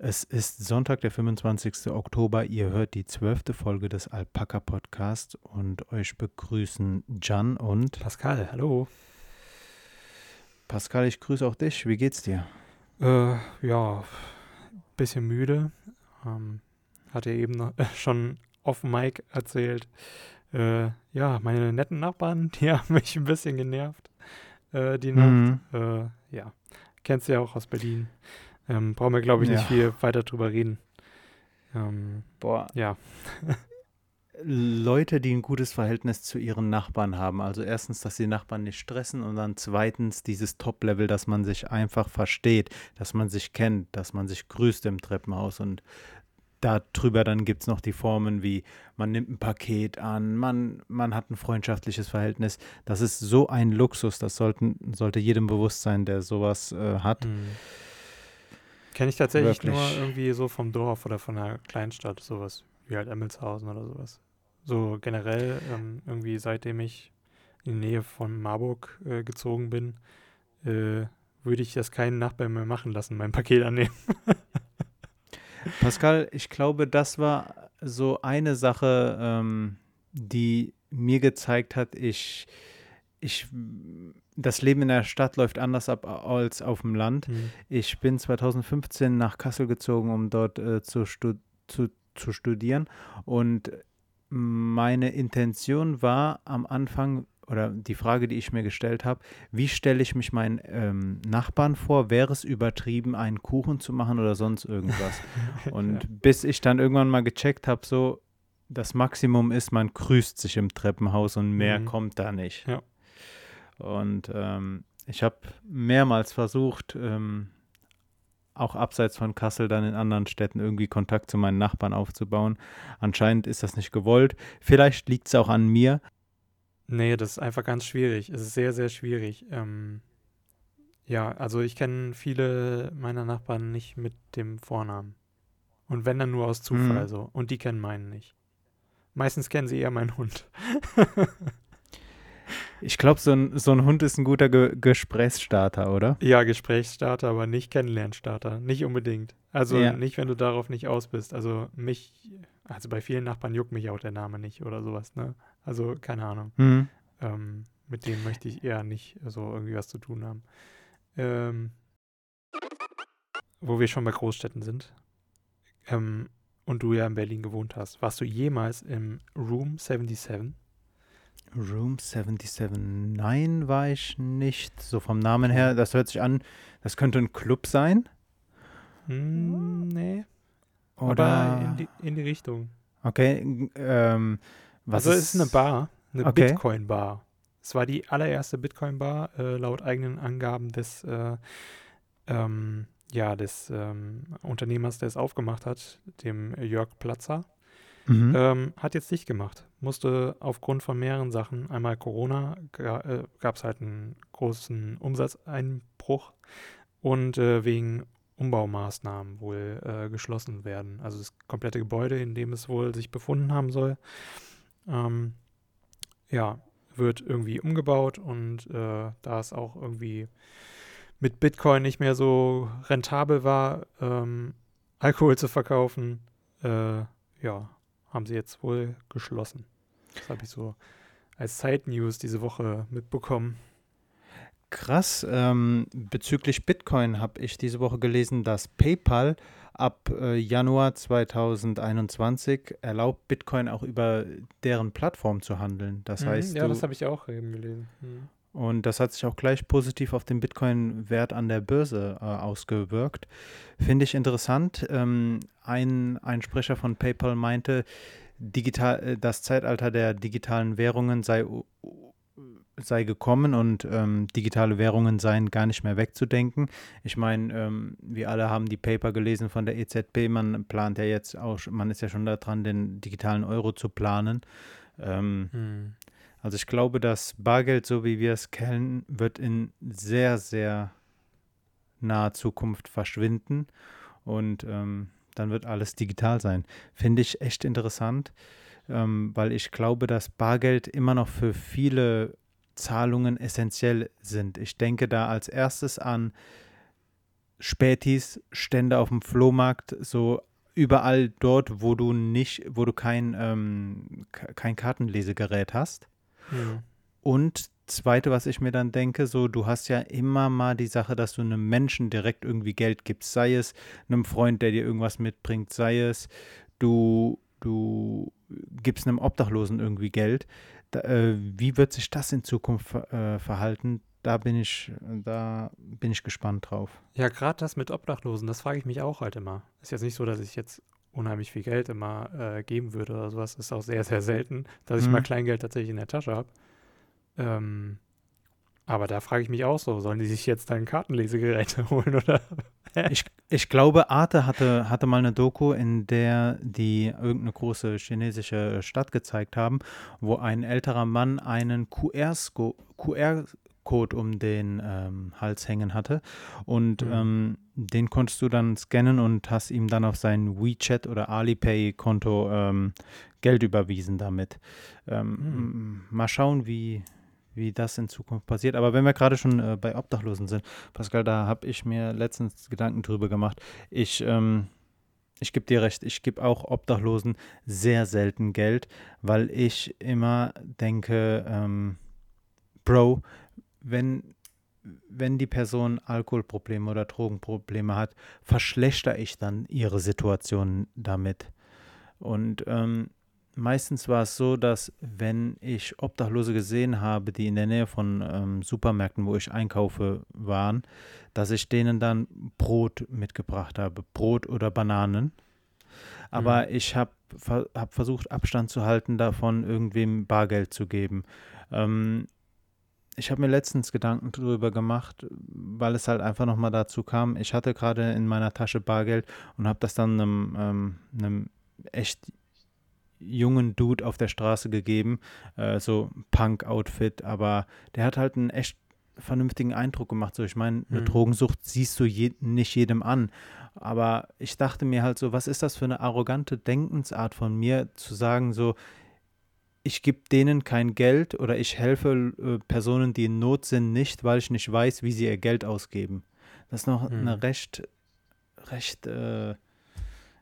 Es ist Sonntag, der 25. Oktober. Ihr hört die zwölfte Folge des Alpaka Podcasts und euch begrüßen Jan und Pascal. Hallo. Pascal, ich grüße auch dich. Wie geht's dir? Äh, ja, bisschen müde. Ähm, hat ja eben noch, äh, schon auf Mike erzählt. Äh, ja, meine netten Nachbarn, die haben mich ein bisschen genervt. Äh, die Nacht. Mhm. Äh, ja, kennst du ja auch aus Berlin. Ähm, brauchen wir, glaube ich, nicht Ja. viel weiter drüber reden. Ähm, Boah, ja, Leute, die ein gutes Verhältnis zu ihren Nachbarn haben. Also erstens, dass die Nachbarn nicht stressen und dann zweitens dieses Top-Level, dass man sich einfach versteht, dass man sich kennt, dass man sich grüßt im Treppenhaus und darüber dann gibt es noch die Formen wie man nimmt ein Paket an, man, man hat ein freundschaftliches Verhältnis. Das ist so ein Luxus, das sollten, sollte jedem bewusst sein, der sowas äh, hat. hm. Kenne ich tatsächlich nur Wirklich. irgendwie so vom Dorf oder von einer Kleinstadt, sowas wie halt Emmelshausen oder sowas. So generell ähm, irgendwie seitdem ich in die Nähe von Marburg äh, gezogen bin, äh, würde ich das keinen Nachbarn mehr machen lassen, mein Paket annehmen. Pascal, ich glaube, das war so eine Sache, ähm, die mir gezeigt hat, ich, ich, das Leben in der Stadt läuft anders ab als auf dem Land. Hm. Ich bin 2015 nach Kassel gezogen, um dort äh, zu, stu zu, zu studieren. Und meine Intention war am Anfang, oder die Frage, die ich mir gestellt habe, wie stelle ich mich meinen ähm, Nachbarn vor? Wäre es übertrieben, einen Kuchen zu machen oder sonst irgendwas? Und bis ich dann irgendwann mal gecheckt habe, so das Maximum ist, man grüßt sich im Treppenhaus und mehr Mhm. kommt da nicht. Ja. Und ähm, ich habe mehrmals versucht, ähm, auch abseits von Kassel dann in anderen Städten irgendwie Kontakt zu meinen Nachbarn aufzubauen. Anscheinend ist das nicht gewollt. Vielleicht liegt es auch an mir. Nee, das ist einfach ganz schwierig. Es ist sehr, sehr schwierig. Ähm, ja, also ich kenne viele meiner Nachbarn nicht mit dem Vornamen. Und wenn dann nur aus Zufall Mhm. so. Und die kennen meinen nicht. Meistens kennen sie eher meinen Hund. Ich glaube, so ein, so ein Hund ist ein guter Ge Gesprächsstarter, oder? Ja, Gesprächsstarter, aber nicht Kennenlernstarter. Nicht unbedingt. Also Ja. nicht, wenn du darauf nicht aus bist. Also mich, also bei vielen Nachbarn juckt mich auch der Name nicht oder sowas, ne? Also keine Ahnung. Hm. Ähm, mit denen möchte ich eher nicht so irgendwie was zu tun haben. Ähm, wo wir schon bei Großstädten sind ähm, und du ja in Berlin gewohnt hast, warst du jemals im Room 77? Room 77. Nein, war ich nicht. So vom Namen her, das hört sich an, das könnte ein Club sein. Hm, nee, Oder. aber in die, in die Richtung. okay, ähm, was also es ist eine Bar, eine Okay. Bitcoin-Bar. Es war die allererste Bitcoin-Bar äh, laut eigenen Angaben des, äh, ähm, ja, des ähm, Unternehmers, der es aufgemacht hat, dem Jörg Platzer. Mhm. Ähm, hat jetzt nicht gemacht. Musste aufgrund von mehreren Sachen, einmal Corona, äh, gab es halt einen großen Umsatzeinbruch und äh, wegen Umbaumaßnahmen wohl äh, geschlossen werden. Also das komplette Gebäude, in dem es wohl sich befunden haben soll, ähm, ja, wird irgendwie umgebaut und äh, da es auch irgendwie mit Bitcoin nicht mehr so rentabel war, ähm, Alkohol zu verkaufen, äh, ja, haben sie jetzt wohl geschlossen. Das habe ich so als Side-News diese Woche mitbekommen. Krass. Ähm, bezüglich Bitcoin habe ich diese Woche gelesen, dass PayPal ab äh, Januar 2021 erlaubt, Bitcoin auch über deren Plattform zu handeln. Das heißt, Mhm, ja, du, das habe ich auch eben gelesen. Mhm. Und das hat sich auch gleich positiv auf den Bitcoin-Wert an der Börse äh, ausgewirkt. Finde ich interessant. Ähm, ein, ein Sprecher von PayPal meinte, digital, äh, das Zeitalter der digitalen Währungen sei, sei gekommen und ähm, digitale Währungen seien gar nicht mehr wegzudenken. Ich meine, ähm, wir alle haben die Paper gelesen von der EZB. Man plant ja jetzt auch, man ist ja schon daran, den digitalen Euro zu planen. Ähm, Mhm. Also ich glaube, das Bargeld, so wie wir es kennen, wird in sehr, sehr naher Zukunft verschwinden und ähm, dann wird alles digital sein. Finde ich echt interessant, ähm, weil ich glaube, dass Bargeld immer noch für viele Zahlungen essentiell sind. Ich denke da als erstes an Spätis, Stände auf dem Flohmarkt, so überall dort, wo du nicht, wo du kein, ähm, kein Kartenlesegerät hast. Mhm. Und zweite, was ich mir dann denke, so, du hast ja immer mal die Sache, dass du einem Menschen direkt irgendwie Geld gibst, sei es einem Freund, der dir irgendwas mitbringt, sei es du, du gibst einem Obdachlosen irgendwie Geld. Da, äh, wie wird sich das in Zukunft äh, verhalten? Da bin ich, da bin ich gespannt drauf. Ja, gerade das mit Obdachlosen, das frage ich mich auch halt immer. Ist jetzt nicht so, dass ich jetzt unheimlich viel Geld immer äh, geben würde oder sowas. Ist auch sehr, sehr selten, dass ich mhm. mal Kleingeld tatsächlich in der Tasche habe. Ähm, aber da frage ich mich auch so, sollen die sich jetzt dann Kartenlesegeräte holen oder? ich, ich glaube, Arte hatte, hatte mal eine Doku, in der die irgendeine große chinesische Stadt gezeigt haben, wo ein älterer Mann einen QR-Code QR um den ähm, Hals hängen hatte. Und mhm. ähm, den konntest du dann scannen und hast ihm dann auf sein WeChat oder Alipay-Konto ähm, Geld überwiesen damit. Mhm. Mal schauen, wie, wie das in Zukunft passiert. Aber wenn wir gerade schon äh, bei Obdachlosen sind, Pascal, da habe ich mir letztens Gedanken drüber gemacht. Ich, ähm, ich gebe dir recht, ich gebe auch Obdachlosen sehr selten Geld, weil ich immer denke, ähm, Bro, wenn, wenn die Person Alkoholprobleme oder Drogenprobleme hat, verschlechter ich dann ihre Situation damit. Und ähm, meistens war es so, dass wenn ich Obdachlose gesehen habe, die in der Nähe von ähm, Supermärkten, wo ich einkaufe, waren, dass ich denen dann Brot mitgebracht habe, Brot oder Bananen. Aber mhm. ich habe hab versucht, Abstand zu halten, davon irgendwem Bargeld zu geben. Ähm, ich habe mir letztens Gedanken darüber gemacht, weil es halt einfach nochmal dazu kam. Ich hatte gerade in meiner Tasche Bargeld und habe das dann einem, ähm, einem echt jungen Dude auf der Straße gegeben, äh, so Punk-Outfit, aber der hat halt einen echt vernünftigen Eindruck gemacht. So, ich meine, eine mhm. Drogensucht siehst du je, nicht jedem an. Aber ich dachte mir halt so, was ist das für eine arrogante Denkensart von mir, zu sagen so, ich gebe denen kein Geld oder ich helfe äh, Personen, die in Not sind, nicht, weil ich nicht weiß, wie sie ihr Geld ausgeben. Das ist noch mhm. eine recht, recht äh,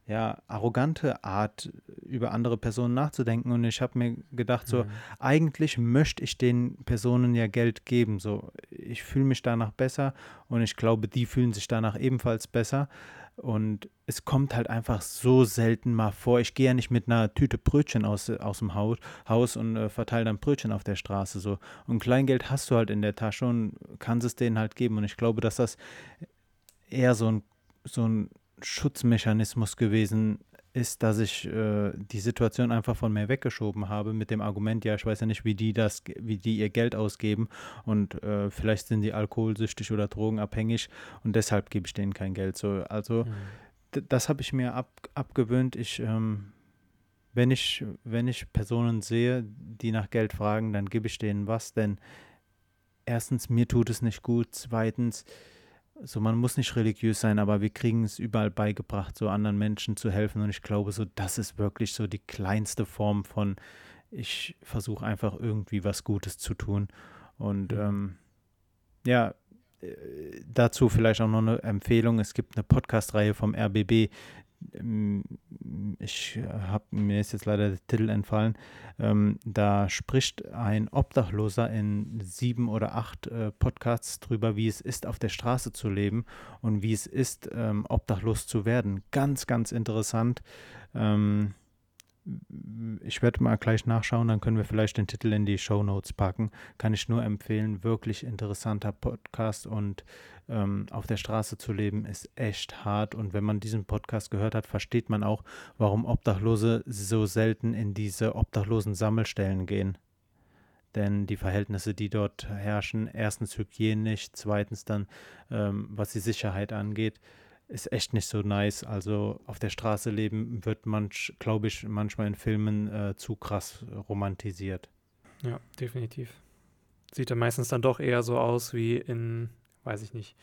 ja, arrogante Art, über andere Personen nachzudenken. Und ich habe mir gedacht, so, mhm. eigentlich möchte ich den Personen ja Geld geben. So, ich fühle mich danach besser und ich glaube, die fühlen sich danach ebenfalls besser. Und es kommt halt einfach so selten mal vor. Ich gehe ja nicht mit einer Tüte Brötchen aus, aus dem Haus, und äh, verteile dann Brötchen auf der Straße. So. Und Kleingeld hast du halt in der Tasche und kannst es denen halt geben. Und ich glaube, dass das eher so ein, so ein Schutzmechanismus gewesen ist, dass ich äh, die Situation einfach von mir weggeschoben habe mit dem Argument, ja, ich weiß ja nicht, wie die das, wie die ihr Geld ausgeben und äh, vielleicht sind die alkoholsüchtig oder drogenabhängig und deshalb gebe ich denen kein Geld. So, also mhm. das habe ich mir ab, abgewöhnt. Ich, ähm, wenn ich, wenn ich Personen sehe, die nach Geld fragen, dann gebe ich denen was, denn erstens, mir tut es nicht gut, zweitens, so man muss nicht religiös sein, aber wir kriegen es überall beigebracht, so anderen Menschen zu helfen. Und ich glaube, so das ist wirklich so die kleinste Form von, ich versuche einfach irgendwie was Gutes zu tun. Und mhm. ähm, ja, äh, dazu vielleicht auch noch eine Empfehlung. Es gibt eine Podcast-Reihe vom RBB, ich habe mir ist jetzt leider der Titel entfallen. Ähm, da spricht ein Obdachloser in sieben oder acht äh, Podcasts drüber, wie es ist, auf der Straße zu leben und wie es ist, ähm, obdachlos zu werden. Ganz, ganz interessant. Ähm, ich werde mal gleich nachschauen, dann können wir vielleicht den Titel in die Show Notes packen. Kann ich nur empfehlen. Wirklich interessanter Podcast und ähm, auf der Straße zu leben ist echt hart. Und wenn man diesen Podcast gehört hat, versteht man auch, warum Obdachlose so selten in diese obdachlosen Sammelstellen gehen. Denn die Verhältnisse, die dort herrschen, erstens hygienisch, zweitens dann, ähm, was die Sicherheit angeht, ist echt nicht so nice. Also auf der Straße leben wird manch, glaube ich, manchmal in Filmen äh, zu krass romantisiert. Ja, definitiv. Sieht ja meistens dann doch eher so aus wie in, weiß ich nicht,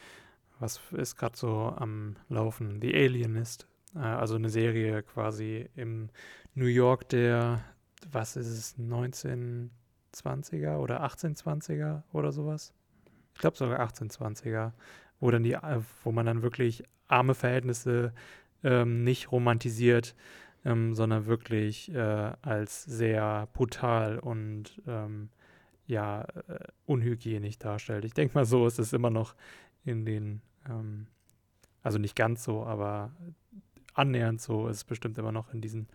was ist gerade so am Laufen? The Alienist. Äh, also eine Serie quasi im New York der, was ist es, 1920er oder 1820er oder sowas? Ich glaube sogar 1820er wo dann die, äh, wo man dann wirklich arme Verhältnisse ähm, nicht romantisiert, ähm, sondern wirklich äh, als sehr brutal und ähm, ja, äh, unhygienisch darstellt. Ich denke mal, so ist es immer noch in den, ähm, also nicht ganz so, aber annähernd so ist es bestimmt immer noch in diesen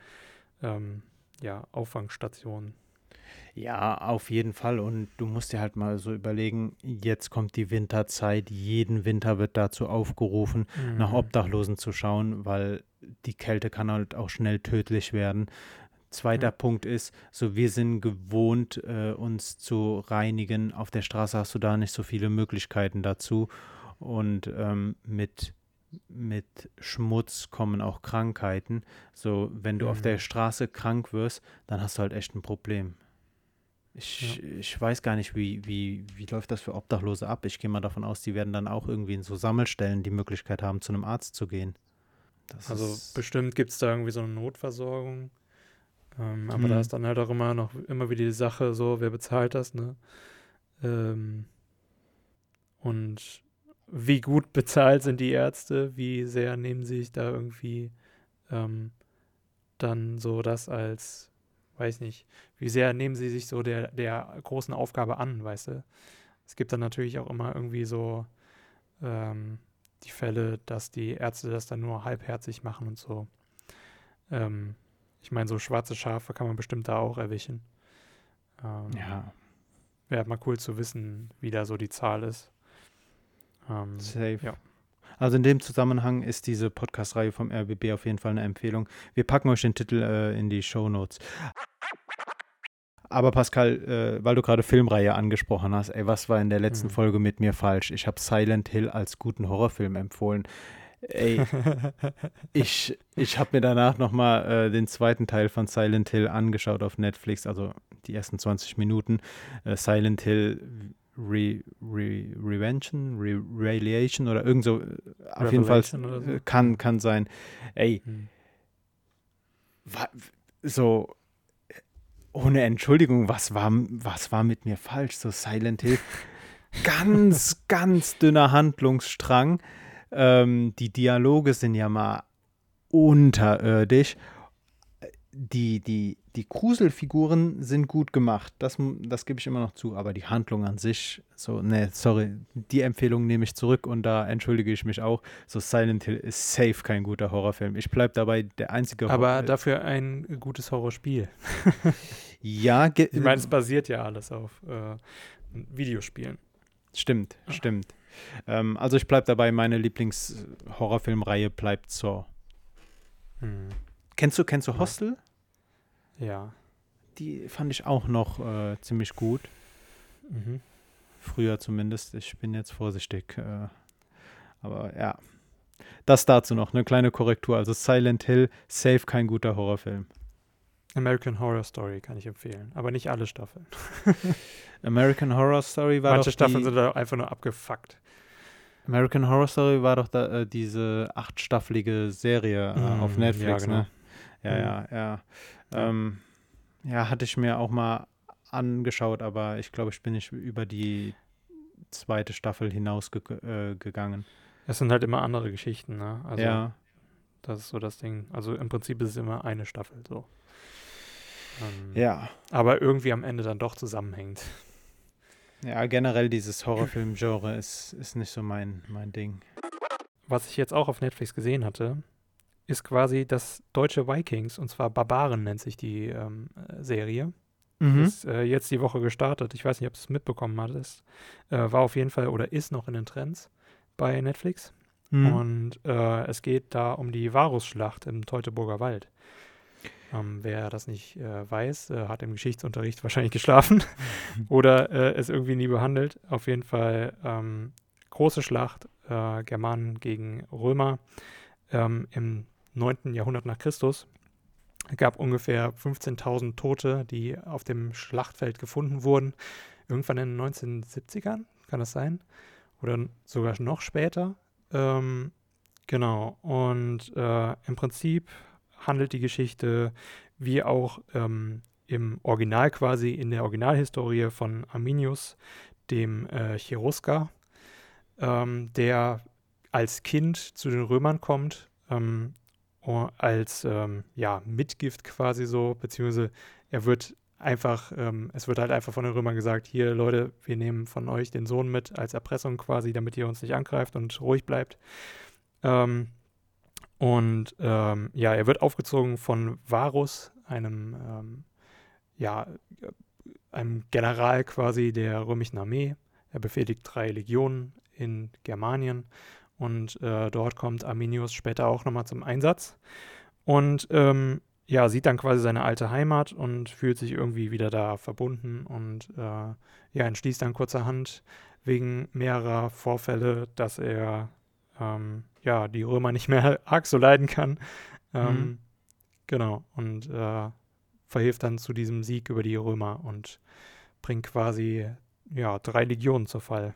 ähm, ja, Auffangstationen. Ja, auf jeden Fall. Und du musst dir halt mal so überlegen, jetzt kommt die Winterzeit. Jeden Winter wird dazu aufgerufen, mhm. nach Obdachlosen zu schauen, weil die Kälte kann halt auch schnell tödlich werden. Zweiter mhm. Punkt ist, so wir sind gewohnt, äh, uns zu reinigen. Auf der Straße hast du da nicht so viele Möglichkeiten dazu. Und ähm, mit mit Schmutz kommen auch Krankheiten. So, wenn du mhm. auf der Straße krank wirst, dann hast du halt echt ein Problem. Ich, ja. ich weiß gar nicht, wie, wie, wie läuft das für Obdachlose ab. Ich gehe mal davon aus, die werden dann auch irgendwie in so Sammelstellen die Möglichkeit haben, zu einem Arzt zu gehen. Das also bestimmt gibt es da irgendwie so eine Notversorgung. Ähm, aber hm. da ist dann halt auch immer noch immer wieder die Sache, so, wer bezahlt das, ne? Ähm, und wie gut bezahlt sind die Ärzte, wie sehr nehmen sie sich da irgendwie ähm, dann so das als, weiß nicht, wie sehr nehmen sie sich so der, der großen Aufgabe an, weißt du? Es gibt dann natürlich auch immer irgendwie so ähm, die Fälle, dass die Ärzte das dann nur halbherzig machen und so. Ähm, ich meine, so schwarze Schafe kann man bestimmt da auch erwischen. Ähm, ja. Wäre mal cool zu wissen, wie da so die Zahl ist. Ähm, Safe. Ja. Also in dem Zusammenhang ist diese Podcast-Reihe vom RBB auf jeden Fall eine Empfehlung. Wir packen euch den Titel äh, in die Show Notes. Aber Pascal, äh, weil du gerade Filmreihe angesprochen hast, ey, was war in der letzten mhm. Folge mit mir falsch? Ich habe Silent Hill als guten Horrorfilm empfohlen. Ey, ich, ich habe mir danach nochmal äh, den zweiten Teil von Silent Hill angeschaut auf Netflix, also die ersten 20 Minuten. Äh, Silent Hill Re, Re, Revention, Re, Reliation oder irgend so. Auf jeden Fall so. kann, kann sein. Ey, hm. so ohne Entschuldigung, was war, was war mit mir falsch? So Silent Hill, ganz, ganz dünner Handlungsstrang. Ähm, die Dialoge sind ja mal unterirdisch die, die, die Gruselfiguren sind gut gemacht. Das, das gebe ich immer noch zu. Aber die Handlung an sich, so, ne, sorry, die Empfehlung nehme ich zurück und da entschuldige ich mich auch. So, Silent Hill ist safe kein guter Horrorfilm. Ich bleibe dabei der einzige Aber Horror dafür ein gutes Horrorspiel. ja, ich meine, es basiert ja alles auf äh, Videospielen. Stimmt, ah. stimmt. Ähm, also ich bleibe dabei, meine Lieblings-Horrorfilmreihe bleibt Saw. Hm. Kennst du, kennst du Hostel? Ja. Die fand ich auch noch äh, ziemlich gut. Mhm. Früher zumindest. Ich bin jetzt vorsichtig. Äh, aber ja. Das dazu noch, eine kleine Korrektur. Also Silent Hill, safe kein guter Horrorfilm. American Horror Story kann ich empfehlen, aber nicht alle Staffeln. American Horror Story war Manche doch Staffeln sind da einfach nur abgefuckt. American Horror Story war doch da, äh, diese achtstaffelige Serie äh, mm, auf Netflix, ja, genau. ne? Ja, mm. ja, ja. Ähm, ja, hatte ich mir auch mal angeschaut, aber ich glaube, ich bin nicht über die zweite Staffel hinausgegangen. Ge äh, es sind halt immer andere Geschichten, ne? Also, ja. Das ist so das Ding. Also im Prinzip ist es immer eine Staffel so. Ähm, ja. Aber irgendwie am Ende dann doch zusammenhängt. Ja, generell dieses Horrorfilm-Genre ist, ist nicht so mein, mein Ding. Was ich jetzt auch auf Netflix gesehen hatte, ist quasi das deutsche Vikings, und zwar Barbaren nennt sich die ähm, Serie. Mhm. Ist äh, jetzt die Woche gestartet. Ich weiß nicht, ob du es mitbekommen hattest. Äh, war auf jeden Fall oder ist noch in den Trends bei Netflix. Mhm. Und äh, es geht da um die Varusschlacht im Teutoburger Wald. Ähm, wer das nicht äh, weiß, äh, hat im Geschichtsunterricht wahrscheinlich geschlafen oder äh, es irgendwie nie behandelt. Auf jeden Fall ähm, große Schlacht, Germanen gegen Römer ähm, im 9. Jahrhundert nach Christus. Es gab ungefähr 15.000 Tote, die auf dem Schlachtfeld gefunden wurden. Irgendwann in den 1970ern, kann das sein? Oder sogar noch später. Ähm, genau. Und äh, im Prinzip handelt die Geschichte wie auch ähm, im Original quasi in der Originalhistorie von Arminius, dem äh, Cherusker, ähm, der als Kind zu den Römern kommt, ähm, als ähm, ja, Mitgift quasi so, beziehungsweise er wird einfach, ähm, es wird halt einfach von den Römern gesagt, hier Leute, wir nehmen von euch den Sohn mit als Erpressung quasi, damit ihr uns nicht angreift und ruhig bleibt. Ähm, und ähm, ja, er wird aufgezogen von Varus, einem, ähm, ja, einem General quasi der römischen Armee. Er befehligt drei Legionen in Germanien und äh, dort kommt Arminius später auch nochmal zum Einsatz. Und ähm, ja, sieht dann quasi seine alte Heimat und fühlt sich irgendwie wieder da verbunden und äh, ja, entschließt dann kurzerhand wegen mehrerer Vorfälle, dass er ähm, ja die Römer nicht mehr arg so leiden kann. Ähm, mhm. Genau, und äh, verhilft dann zu diesem Sieg über die Römer und bringt quasi ja drei Legionen zur Fall.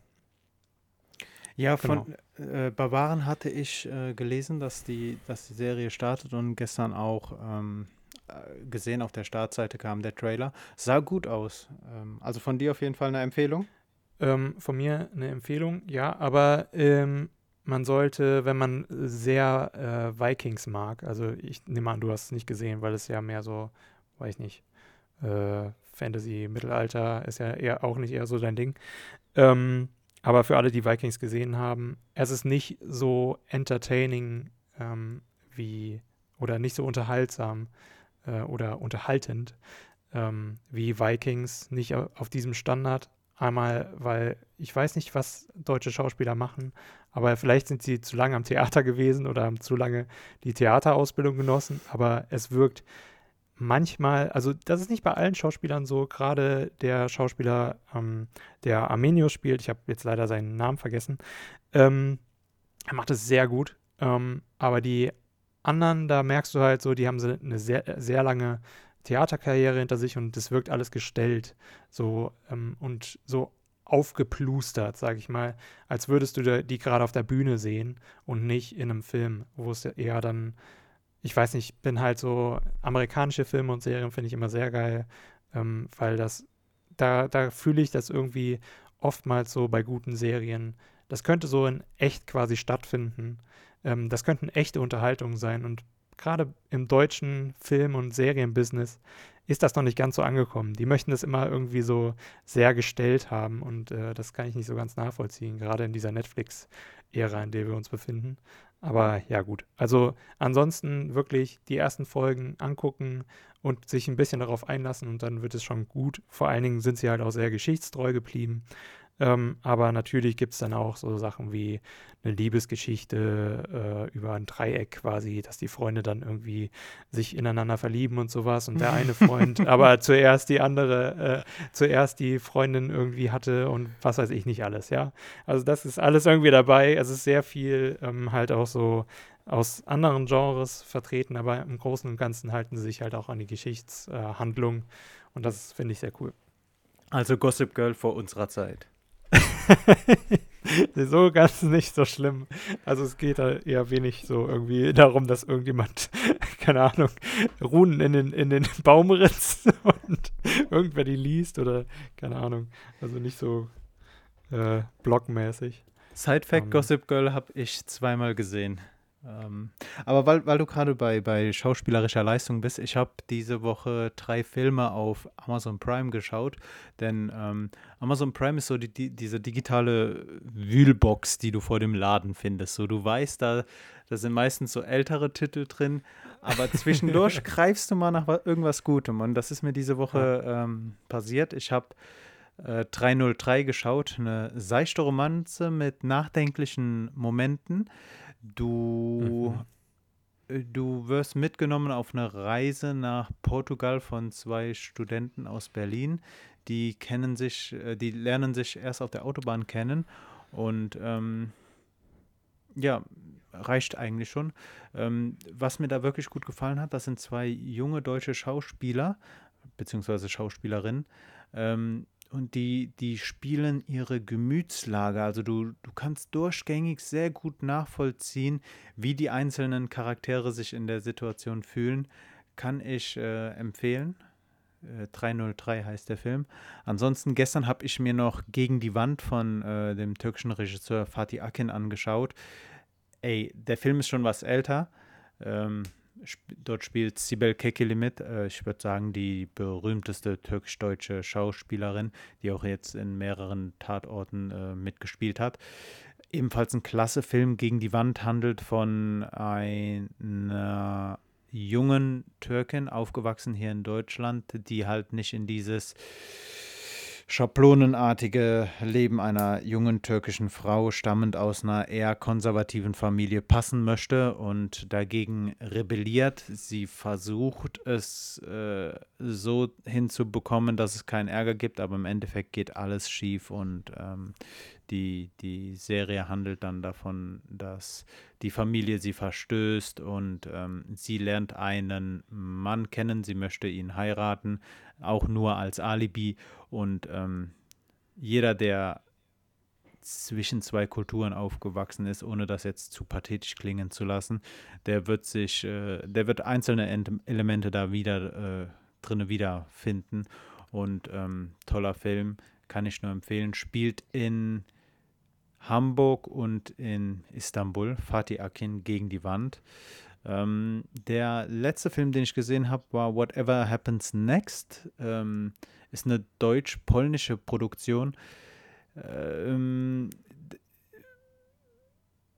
Ja, von genau. äh, Barbaren hatte ich äh, gelesen, dass die, dass die Serie startet und gestern auch ähm, äh, gesehen auf der Startseite kam der Trailer. Sah gut aus. Ähm, also von dir auf jeden Fall eine Empfehlung? Ähm, von mir eine Empfehlung, ja, aber ähm, man sollte, wenn man sehr äh, Vikings mag, also ich nehme an, du hast es nicht gesehen, weil es ja mehr so, weiß ich nicht, äh, Fantasy, Mittelalter ist ja eher auch nicht eher so dein Ding. Ähm, aber für alle, die Vikings gesehen haben, es ist nicht so entertaining ähm, wie oder nicht so unterhaltsam äh, oder unterhaltend ähm, wie Vikings, nicht auf diesem Standard. Einmal, weil ich weiß nicht, was deutsche Schauspieler machen, aber vielleicht sind sie zu lange am Theater gewesen oder haben zu lange die Theaterausbildung genossen, aber es wirkt manchmal, also das ist nicht bei allen Schauspielern so, gerade der Schauspieler, ähm, der Armenius spielt, ich habe jetzt leider seinen Namen vergessen, ähm, er macht es sehr gut, ähm, aber die anderen, da merkst du halt so, die haben eine sehr, sehr lange Theaterkarriere hinter sich und das wirkt alles gestellt, so ähm, und so aufgeplustert, sage ich mal, als würdest du die gerade auf der Bühne sehen und nicht in einem Film, wo es eher dann ich weiß nicht, bin halt so, amerikanische Filme und Serien finde ich immer sehr geil, ähm, weil das, da, da fühle ich das irgendwie oftmals so bei guten Serien. Das könnte so in echt quasi stattfinden. Ähm, das könnten echte Unterhaltungen sein und gerade im deutschen Film- und Serienbusiness ist das noch nicht ganz so angekommen. Die möchten das immer irgendwie so sehr gestellt haben und äh, das kann ich nicht so ganz nachvollziehen, gerade in dieser Netflix-Ära, in der wir uns befinden. Aber ja, gut. Also ansonsten wirklich die ersten Folgen angucken und sich ein bisschen darauf einlassen und dann wird es schon gut. Vor allen Dingen sind sie halt auch sehr geschichtstreu geblieben. Ähm, aber natürlich gibt es dann auch so Sachen wie eine Liebesgeschichte äh, über ein Dreieck quasi, dass die Freunde dann irgendwie sich ineinander verlieben und sowas und der eine Freund aber zuerst die andere, äh, zuerst die Freundin irgendwie hatte und was weiß ich nicht alles, ja. Also das ist alles irgendwie dabei. Es ist sehr viel ähm, halt auch so aus anderen Genres vertreten, aber im Großen und Ganzen halten sie sich halt auch an die Geschichtshandlung äh, und das finde ich sehr cool. Also Gossip Girl vor unserer Zeit. so ganz nicht so schlimm. Also es geht da eher wenig so irgendwie darum, dass irgendjemand, keine Ahnung, Runen in den, in den Baum ritzt und irgendwer die liest oder keine Ahnung. Also nicht so äh, blockmäßig. Side Fact: um, ähm. Gossip Girl habe ich zweimal gesehen. Ähm, aber weil, weil du gerade bei, bei schauspielerischer Leistung bist, ich habe diese Woche drei Filme auf Amazon Prime geschaut, denn ähm, Amazon Prime ist so die, die, diese digitale Wühlbox, die du vor dem Laden findest. So, du weißt, da, da sind meistens so ältere Titel drin, aber zwischendurch greifst du mal nach irgendwas Gutem und das ist mir diese Woche ähm, passiert. Ich habe äh, 303 geschaut, eine seichte Romanze mit nachdenklichen Momenten. Du, mhm. Äh, du wirst mitgenommen auf eine Reise nach Portugal von zwei Studenten aus Berlin. Die kennen sich, äh, die lernen sich erst auf der Autobahn kennen und ähm, ja, reicht eigentlich schon. Ähm, was mir da wirklich gut gefallen hat, das sind zwei junge deutsche Schauspieler beziehungsweise Schauspielerinnen, ähm, und die, die spielen ihre Gemütslage. Also du, du kannst durchgängig sehr gut nachvollziehen, wie die einzelnen Charaktere sich in der Situation fühlen. Kann ich äh, empfehlen. Äh, 303 heißt der Film. Ansonsten, gestern habe ich mir noch Gegen die Wand von äh, dem türkischen Regisseur Fatih Akin angeschaut. Ey, der Film ist schon was älter. Ähm, dort spielt Sibel Kekili mit. Äh, ich würde sagen, die berühmteste türkisch-deutsche Schauspielerin, die auch jetzt in mehreren Tatorten äh, mitgespielt hat. Ebenfalls ein klasse Film gegen die Wand handelt von einer jungen Türkin, aufgewachsen hier in Deutschland, die halt nicht in dieses schablonenartige Leben einer jungen türkischen Frau, stammend aus einer eher konservativen Familie, passen möchte und dagegen rebelliert. Sie versucht es äh, so hinzubekommen, dass es keinen Ärger gibt, aber im Endeffekt geht alles schief und ähm, die, die Serie handelt dann davon, dass die Familie sie verstößt und ähm, sie lernt einen Mann kennen, sie möchte ihn heiraten, auch nur als Alibi und ähm, jeder, der zwischen zwei Kulturen aufgewachsen ist, ohne das jetzt zu pathetisch klingen zu lassen, der wird sich, äh, der wird einzelne Elemente da wieder äh, drinne wiederfinden und ähm, toller Film, kann ich nur empfehlen, spielt in Hamburg und in Istanbul, Fatih Akin gegen die Wand. Ähm, der letzte Film, den ich gesehen habe, war Whatever Happens Next. Ähm, ist eine deutsch-polnische Produktion. Ähm,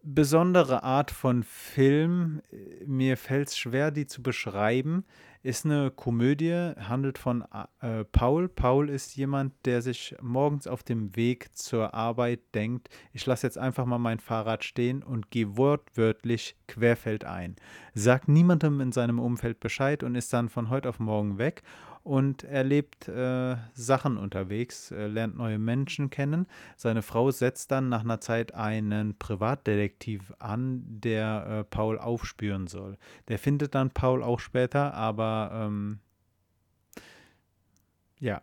besondere Art von Film. Mir fällt es schwer, die zu beschreiben. Ist eine Komödie, handelt von äh, Paul. Paul ist jemand, der sich morgens auf dem Weg zur Arbeit denkt, ich lasse jetzt einfach mal mein Fahrrad stehen und gehe wortwörtlich querfeldein. Sagt niemandem in seinem Umfeld Bescheid und ist dann von heute auf morgen weg und erlebt äh, Sachen unterwegs, äh, lernt neue Menschen kennen. Seine Frau setzt dann nach einer Zeit einen Privatdetektiv an, der äh, Paul aufspüren soll. Der findet dann Paul auch später, aber ähm, ja,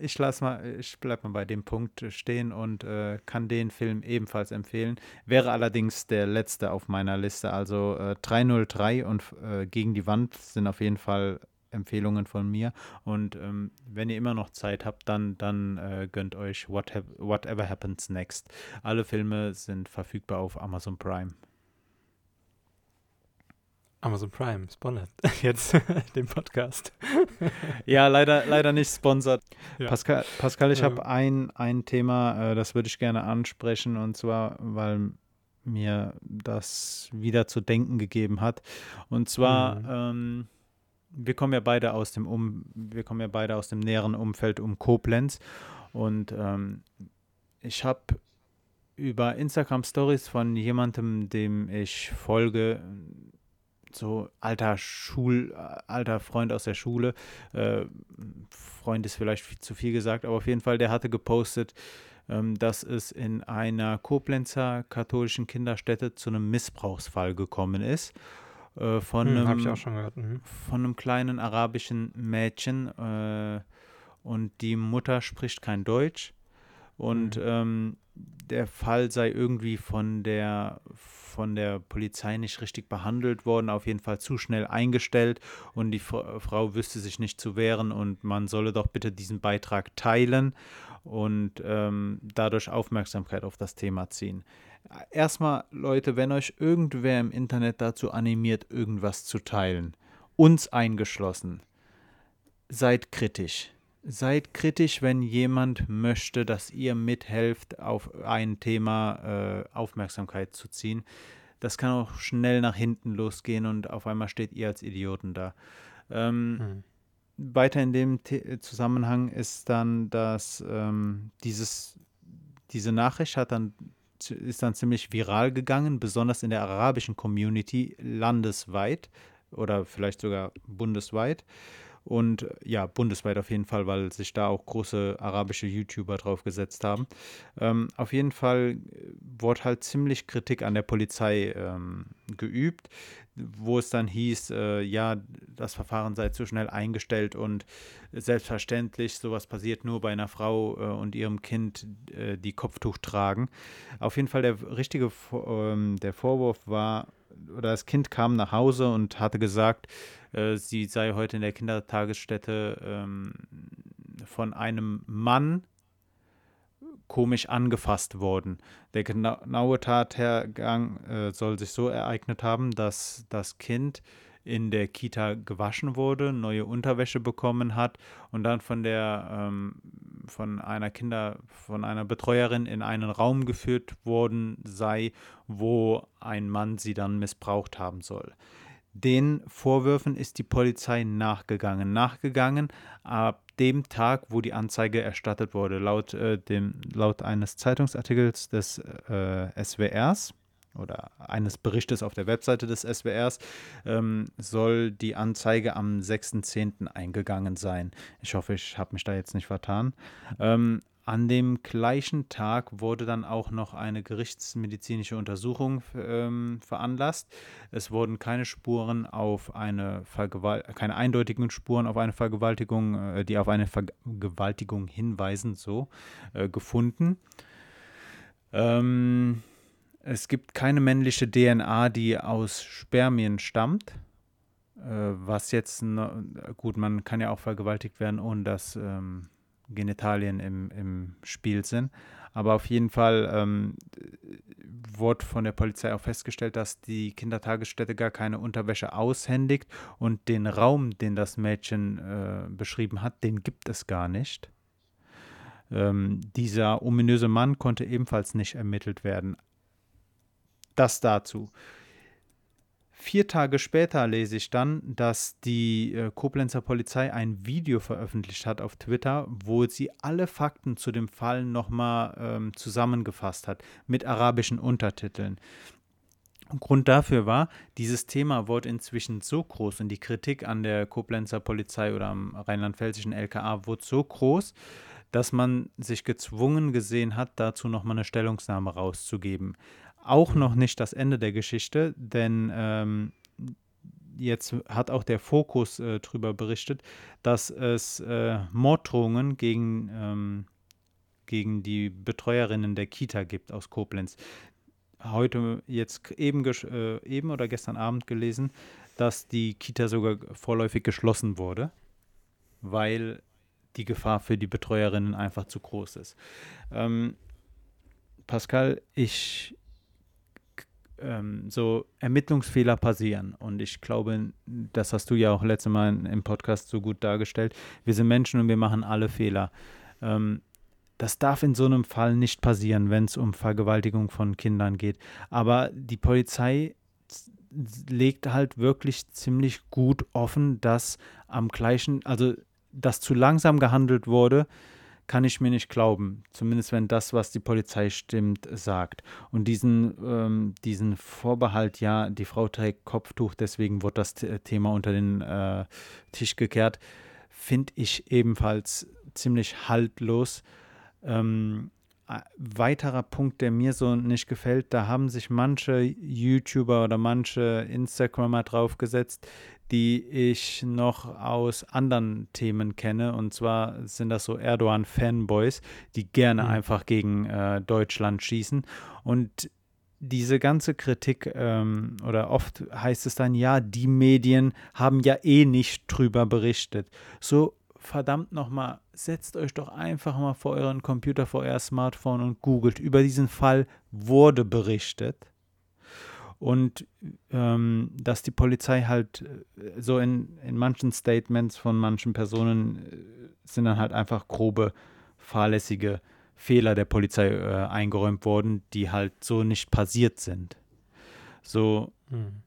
ich lasse mal, ich bleibe mal bei dem Punkt stehen und äh, kann den Film ebenfalls empfehlen. Wäre allerdings der letzte auf meiner Liste. Also äh, 303 und äh, Gegen die Wand sind auf jeden Fall Empfehlungen von mir. Und ähm, wenn ihr immer noch Zeit habt, dann, dann äh, gönnt euch What ha Whatever Happens Next. Alle Filme sind verfügbar auf Amazon Prime. Amazon Prime sponsert jetzt den Podcast. ja, leider, leider nicht sponsert. Ja. Pascal, Pascal, ich ja. habe ein, ein Thema, äh, das würde ich gerne ansprechen, und zwar, weil mir das wieder zu denken gegeben hat. Und zwar, mhm. ähm, wir kommen ja beide aus dem um, wir kommen ja beide aus dem näheren Umfeld um Koblenz. Und ähm, ich habe über Instagram Stories von jemandem, dem ich folge, so alter Schul, alter Freund aus der Schule, äh, Freund ist vielleicht viel, zu viel gesagt, aber auf jeden Fall, der hatte gepostet, ähm, dass es in einer Koblenzer katholischen Kinderstätte zu einem Missbrauchsfall gekommen ist äh, von, hm, einem, mhm. von einem kleinen arabischen Mädchen äh, und die Mutter spricht kein Deutsch und mhm. ähm, der Fall sei irgendwie von der von der Polizei nicht richtig behandelt worden, auf jeden Fall zu schnell eingestellt und die Frau wüsste sich nicht zu wehren und man solle doch bitte diesen Beitrag teilen und ähm, dadurch Aufmerksamkeit auf das Thema ziehen erstmal, Leute, wenn euch irgendwer im Internet dazu animiert, irgendwas zu teilen, uns eingeschlossen, seid kritisch. Seid kritisch, wenn jemand möchte, dass ihr mithelft, auf ein Thema äh, Aufmerksamkeit zu ziehen. Das kann auch schnell nach hinten losgehen und auf einmal steht ihr als Idioten da. Ähm, hm. Weiter in dem The Zusammenhang ist dann, dass ähm, dieses, diese Nachricht hat dann ist dann ziemlich viral gegangen, besonders in der arabischen Community landesweit oder vielleicht sogar bundesweit. Und ja, bundesweit auf jeden Fall, weil sich da auch große arabische YouTuber drauf gesetzt haben. Ähm, auf jeden Fall wurde halt ziemlich Kritik an der Polizei ähm, geübt, wo es dann hieß, äh, ja, das Verfahren sei zu schnell eingestellt und selbstverständlich, sowas passiert nur bei einer Frau äh, und ihrem Kind, äh, die Kopftuch tragen. Auf jeden Fall der richtige ähm, der Vorwurf war, oder das Kind kam nach Hause und hatte gesagt, äh, sie sei heute in der Kindertagesstätte ähm, von einem Mann komisch angefasst worden. Der genaue Tathergang äh, soll sich so ereignet haben, dass das Kind in der Kita gewaschen wurde, neue Unterwäsche bekommen hat und dann von der ähm, von einer Kinder, von einer Betreuerin in einen Raum geführt worden sei, wo ein Mann sie dann missbraucht haben soll. Den Vorwürfen ist die Polizei nachgegangen. Nachgegangen ab dem Tag, wo die Anzeige erstattet wurde. Laut, äh, dem, laut eines Zeitungsartikels des äh, SWRs oder eines Berichtes auf der Webseite des SWRs ähm, soll die Anzeige am 6.10. eingegangen sein. Ich hoffe, ich habe mich da jetzt nicht vertan. Ähm, an dem gleichen Tag wurde dann auch noch eine gerichtsmedizinische Untersuchung ähm, veranlasst. Es wurden keine Spuren auf eine Vergewaltigung, keine eindeutigen Spuren auf eine Vergewaltigung, äh, die auf eine Vergewaltigung hinweisen, so äh, gefunden. Ähm, es gibt keine männliche DNA, die aus Spermien stammt. Äh, was jetzt, gut, man kann ja auch vergewaltigt werden, ohne dass ähm, Genitalien im, im Spiel sind. Aber auf jeden Fall ähm, wurde von der Polizei auch festgestellt, dass die Kindertagesstätte gar keine Unterwäsche aushändigt und den Raum, den das Mädchen äh, beschrieben hat, den gibt es gar nicht. Ähm, dieser ominöse Mann konnte ebenfalls nicht ermittelt werden. Das dazu. Vier Tage später lese ich dann, dass die äh, Koblenzer Polizei ein Video veröffentlicht hat auf Twitter, wo sie alle Fakten zu dem Fall nochmal ähm, zusammengefasst hat mit arabischen Untertiteln. Grund dafür war, dieses Thema wurde inzwischen so groß und die Kritik an der Koblenzer Polizei oder am rheinland-pfälzischen LKA wurde so groß, dass man sich gezwungen gesehen hat, dazu nochmal eine Stellungnahme rauszugeben auch noch nicht das Ende der Geschichte, denn ähm, jetzt hat auch der Fokus äh, darüber berichtet, dass es äh, Morddrohungen gegen, ähm, gegen die Betreuerinnen der Kita gibt aus Koblenz. Heute jetzt eben, äh, eben oder gestern Abend gelesen, dass die Kita sogar vorläufig geschlossen wurde, weil die Gefahr für die Betreuerinnen einfach zu groß ist. Ähm, Pascal, ich ähm, so Ermittlungsfehler passieren. Und ich glaube, das hast du ja auch letztes Mal im Podcast so gut dargestellt. Wir sind Menschen und wir machen alle Fehler. Ähm, das darf in so einem Fall nicht passieren, wenn es um Vergewaltigung von Kindern geht. Aber die Polizei legt halt wirklich ziemlich gut offen, dass am gleichen, also dass zu langsam gehandelt wurde, kann ich mir nicht glauben. Zumindest wenn das, was die Polizei stimmt, sagt. Und diesen, ähm, diesen Vorbehalt, ja, die Frau trägt Kopftuch, deswegen wird das Thema unter den äh, Tisch gekehrt, finde ich ebenfalls ziemlich haltlos. Ähm, weiterer Punkt, der mir so nicht gefällt, da haben sich manche YouTuber oder manche Instagrammer draufgesetzt, die ich noch aus anderen Themen kenne. Und zwar sind das so Erdogan-Fanboys, die gerne mhm. einfach gegen äh, Deutschland schießen. Und diese ganze Kritik ähm, oder oft heißt es dann, ja, die Medien haben ja eh nicht drüber berichtet. So verdammt nochmal, setzt euch doch einfach mal vor euren Computer, vor euer Smartphone und googelt. Über diesen Fall wurde berichtet und ähm, dass die Polizei halt äh, so in, in manchen Statements von manchen Personen äh, sind dann halt einfach grobe, fahrlässige Fehler der Polizei äh, eingeräumt worden, die halt so nicht passiert sind. So, hm.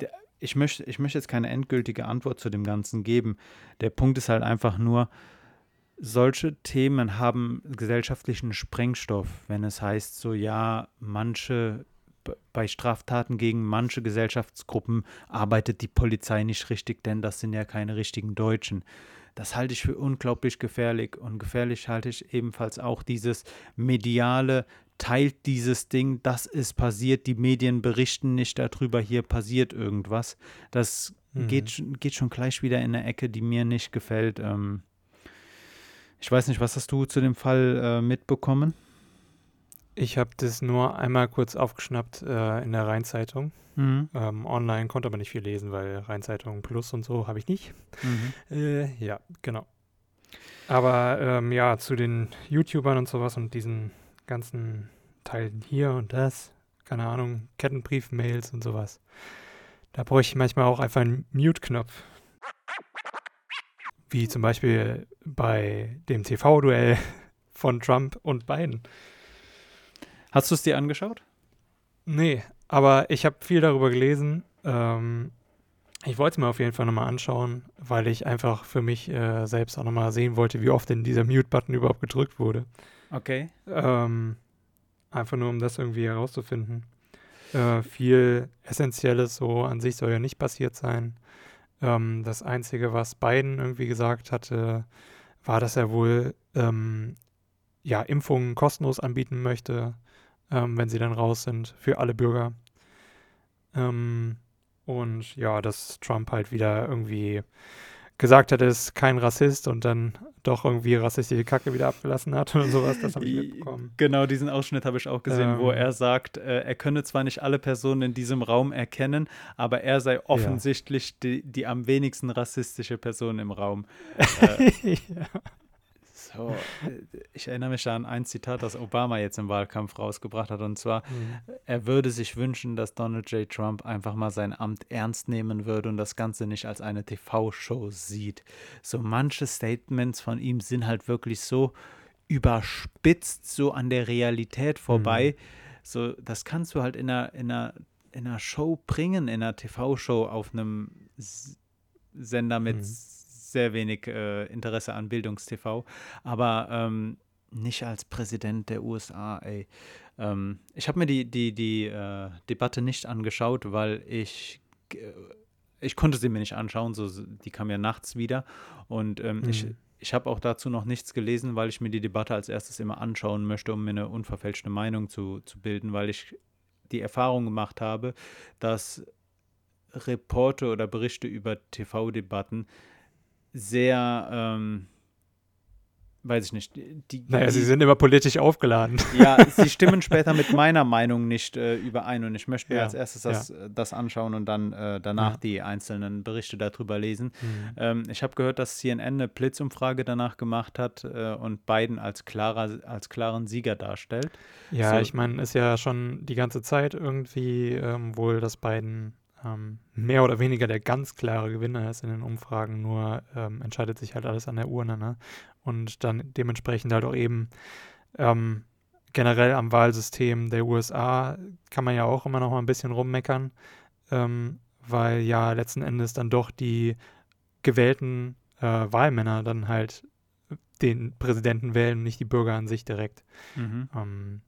der, ich, möchte, ich möchte jetzt keine endgültige Antwort zu dem Ganzen geben. Der Punkt ist halt einfach nur, solche Themen haben gesellschaftlichen Sprengstoff, wenn es heißt, so ja, manche bei Straftaten gegen manche Gesellschaftsgruppen arbeitet die Polizei nicht richtig, denn das sind ja keine richtigen Deutschen. Das halte ich für unglaublich gefährlich und gefährlich halte ich ebenfalls auch dieses mediale teilt dieses Ding, das ist passiert, die Medien berichten nicht darüber, hier passiert irgendwas. Das mhm. geht, geht schon gleich wieder in eine Ecke, die mir nicht gefällt. Ähm, ich weiß nicht, was hast du zu dem Fall äh, mitbekommen? Ich habe das nur einmal kurz aufgeschnappt äh, in der Rheinzeitung. Mhm. Ähm, online konnte aber nicht viel lesen, weil Rheinzeitung Plus und so habe ich nicht. Mhm. Äh, ja, genau. Aber ähm, ja, zu den YouTubern und sowas und diesen ganzen Teilen hier und das, keine Ahnung, Kettenbrief-Mails und sowas. Da bräuchte ich manchmal auch einfach einen Mute-Knopf. Wie zum Beispiel bei dem TV-Duell von Trump und Biden. Hast du es dir angeschaut? Nee, aber ich habe viel darüber gelesen. Ähm, ich wollte es mir auf jeden Fall nochmal anschauen, weil ich einfach für mich äh, selbst auch nochmal sehen wollte, wie oft denn dieser Mute-Button überhaupt gedrückt wurde. Okay. Ähm, einfach nur, um das irgendwie herauszufinden. Äh, viel Essentielles so an sich soll ja nicht passiert sein. Ähm, das Einzige, was Biden irgendwie gesagt hatte, war, dass er wohl ähm, ja, Impfungen kostenlos anbieten möchte ähm, wenn sie dann raus sind, für alle Bürger. Ähm, und ja, dass Trump halt wieder irgendwie gesagt hat, er ist kein Rassist und dann doch irgendwie rassistische Kacke wieder abgelassen hat und sowas, das habe ich mitbekommen. Genau, diesen Ausschnitt habe ich auch gesehen, ähm, wo er sagt, äh, er könne zwar nicht alle Personen in diesem Raum erkennen, aber er sei offensichtlich ja. die, die am wenigsten rassistische Person im Raum. Äh, ja. So, äh, ich erinnere mich an ein Zitat, das Obama jetzt im Wahlkampf rausgebracht hat, und zwar, mhm. er würde sich wünschen, dass Donald J. Trump einfach mal sein Amt ernst nehmen würde und das Ganze nicht als eine TV-Show sieht. So manche Statements von ihm sind halt wirklich so überspitzt, so an der Realität vorbei. Mhm. So, das kannst du halt in einer, in einer, in einer Show bringen, in einer TV-Show auf einem Sender mit mhm sehr wenig äh, Interesse an Bildungstv, aber ähm, nicht als Präsident der USA, ey. Ähm, ich habe mir die, die, die äh, Debatte nicht angeschaut, weil ich, äh, ich konnte sie mir nicht anschauen, so, die kam ja nachts wieder und ähm, mhm. ich, ich habe auch dazu noch nichts gelesen, weil ich mir die Debatte als erstes immer anschauen möchte, um mir eine unverfälschte Meinung zu, zu bilden, weil ich die Erfahrung gemacht habe, dass Reporte oder Berichte über TV-Debatten sehr, ähm, weiß ich nicht. Die, naja, die, sie sind immer politisch aufgeladen. Ja, sie stimmen später mit meiner Meinung nicht äh, überein und ich möchte mir ja, als erstes das, ja. das anschauen und dann äh, danach ja. die einzelnen Berichte darüber lesen. Mhm. Ähm, ich habe gehört, dass CNN eine Blitzumfrage danach gemacht hat äh, und Biden als, klarer, als klaren Sieger darstellt. Ja, so, ich meine, ist ja schon die ganze Zeit irgendwie ähm, wohl, dass Biden ähm, mehr oder weniger der ganz klare Gewinner ist in den Umfragen, nur ähm, entscheidet sich halt alles an der Urne. Ne? Und dann dementsprechend halt auch eben ähm, generell am Wahlsystem der USA kann man ja auch immer noch mal ein bisschen rummeckern, ähm, weil ja letzten Endes dann doch die gewählten äh, Wahlmänner dann halt den Präsidenten wählen nicht die Bürger an sich direkt. Mhm. Ähm,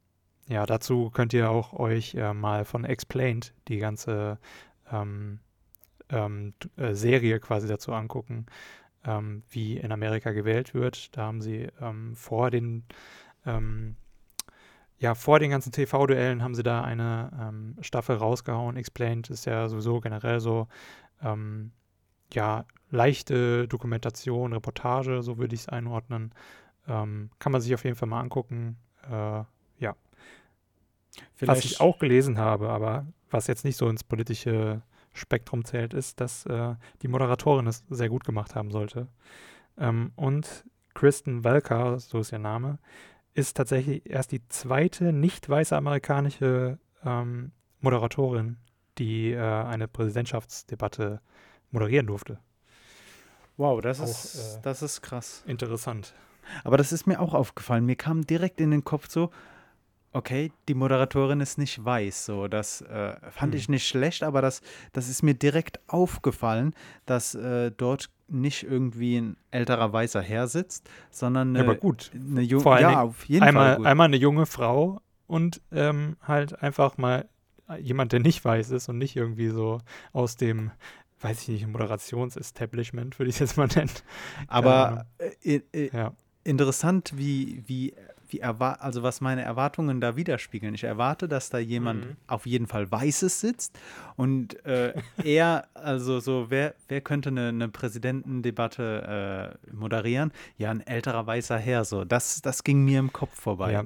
ja, dazu könnt ihr auch euch äh, mal von Explained die ganze ähm, ähm, äh, Serie quasi dazu angucken, ähm, wie in Amerika gewählt wird. Da haben sie ähm, vor den ähm, ja, vor den ganzen TV-Duellen haben sie da eine Staffel rausgehauen. Explained ist ja sowieso generell so, ja, leichte Dokumentation, Reportage, so würde ich es einordnen. Ähm, kann man sich auf jeden Fall mal angucken. Äh, ja. Vielleicht. Was ich auch gelesen habe, aber was jetzt nicht so ins politische Spektrum zählt, ist, dass äh, die Moderatorin es sehr gut gemacht haben sollte. Ähm, und Kristen Welker, so ist ihr Name, ist tatsächlich erst die zweite nicht weiße amerikanische ähm, Moderatorin, die äh, eine Präsidentschaftsdebatte moderieren durfte. Wow, das, auch, ist, äh, das ist krass. Interessant. Aber das ist mir auch aufgefallen. Mir kam direkt in den Kopf so, okay, die Moderatorin ist nicht weiß. So, das äh, fand hm. ich nicht schlecht, aber das, das ist mir direkt aufgefallen, dass äh, dort nicht irgendwie ein älterer weißer Herr sitzt, sondern eine, ja, aber gut. eine junge, ja, auf jeden einmal, Fall gut. einmal eine junge Frau und ähm, halt einfach mal jemand, der nicht weiß ist und nicht irgendwie so aus dem weiß ich nicht, Moderationsestablishment, würde ich es jetzt mal nennen. Aber äh, äh, ja. interessant, wie, wie wie also was meine Erwartungen da widerspiegeln. Ich erwarte, dass da jemand mhm. auf jeden Fall Weißes sitzt und äh, er, also so, wer, wer könnte eine, eine Präsidentendebatte äh, moderieren? Ja, ein älterer weißer Herr, so. Das, das ging mir im Kopf vorbei. Ja.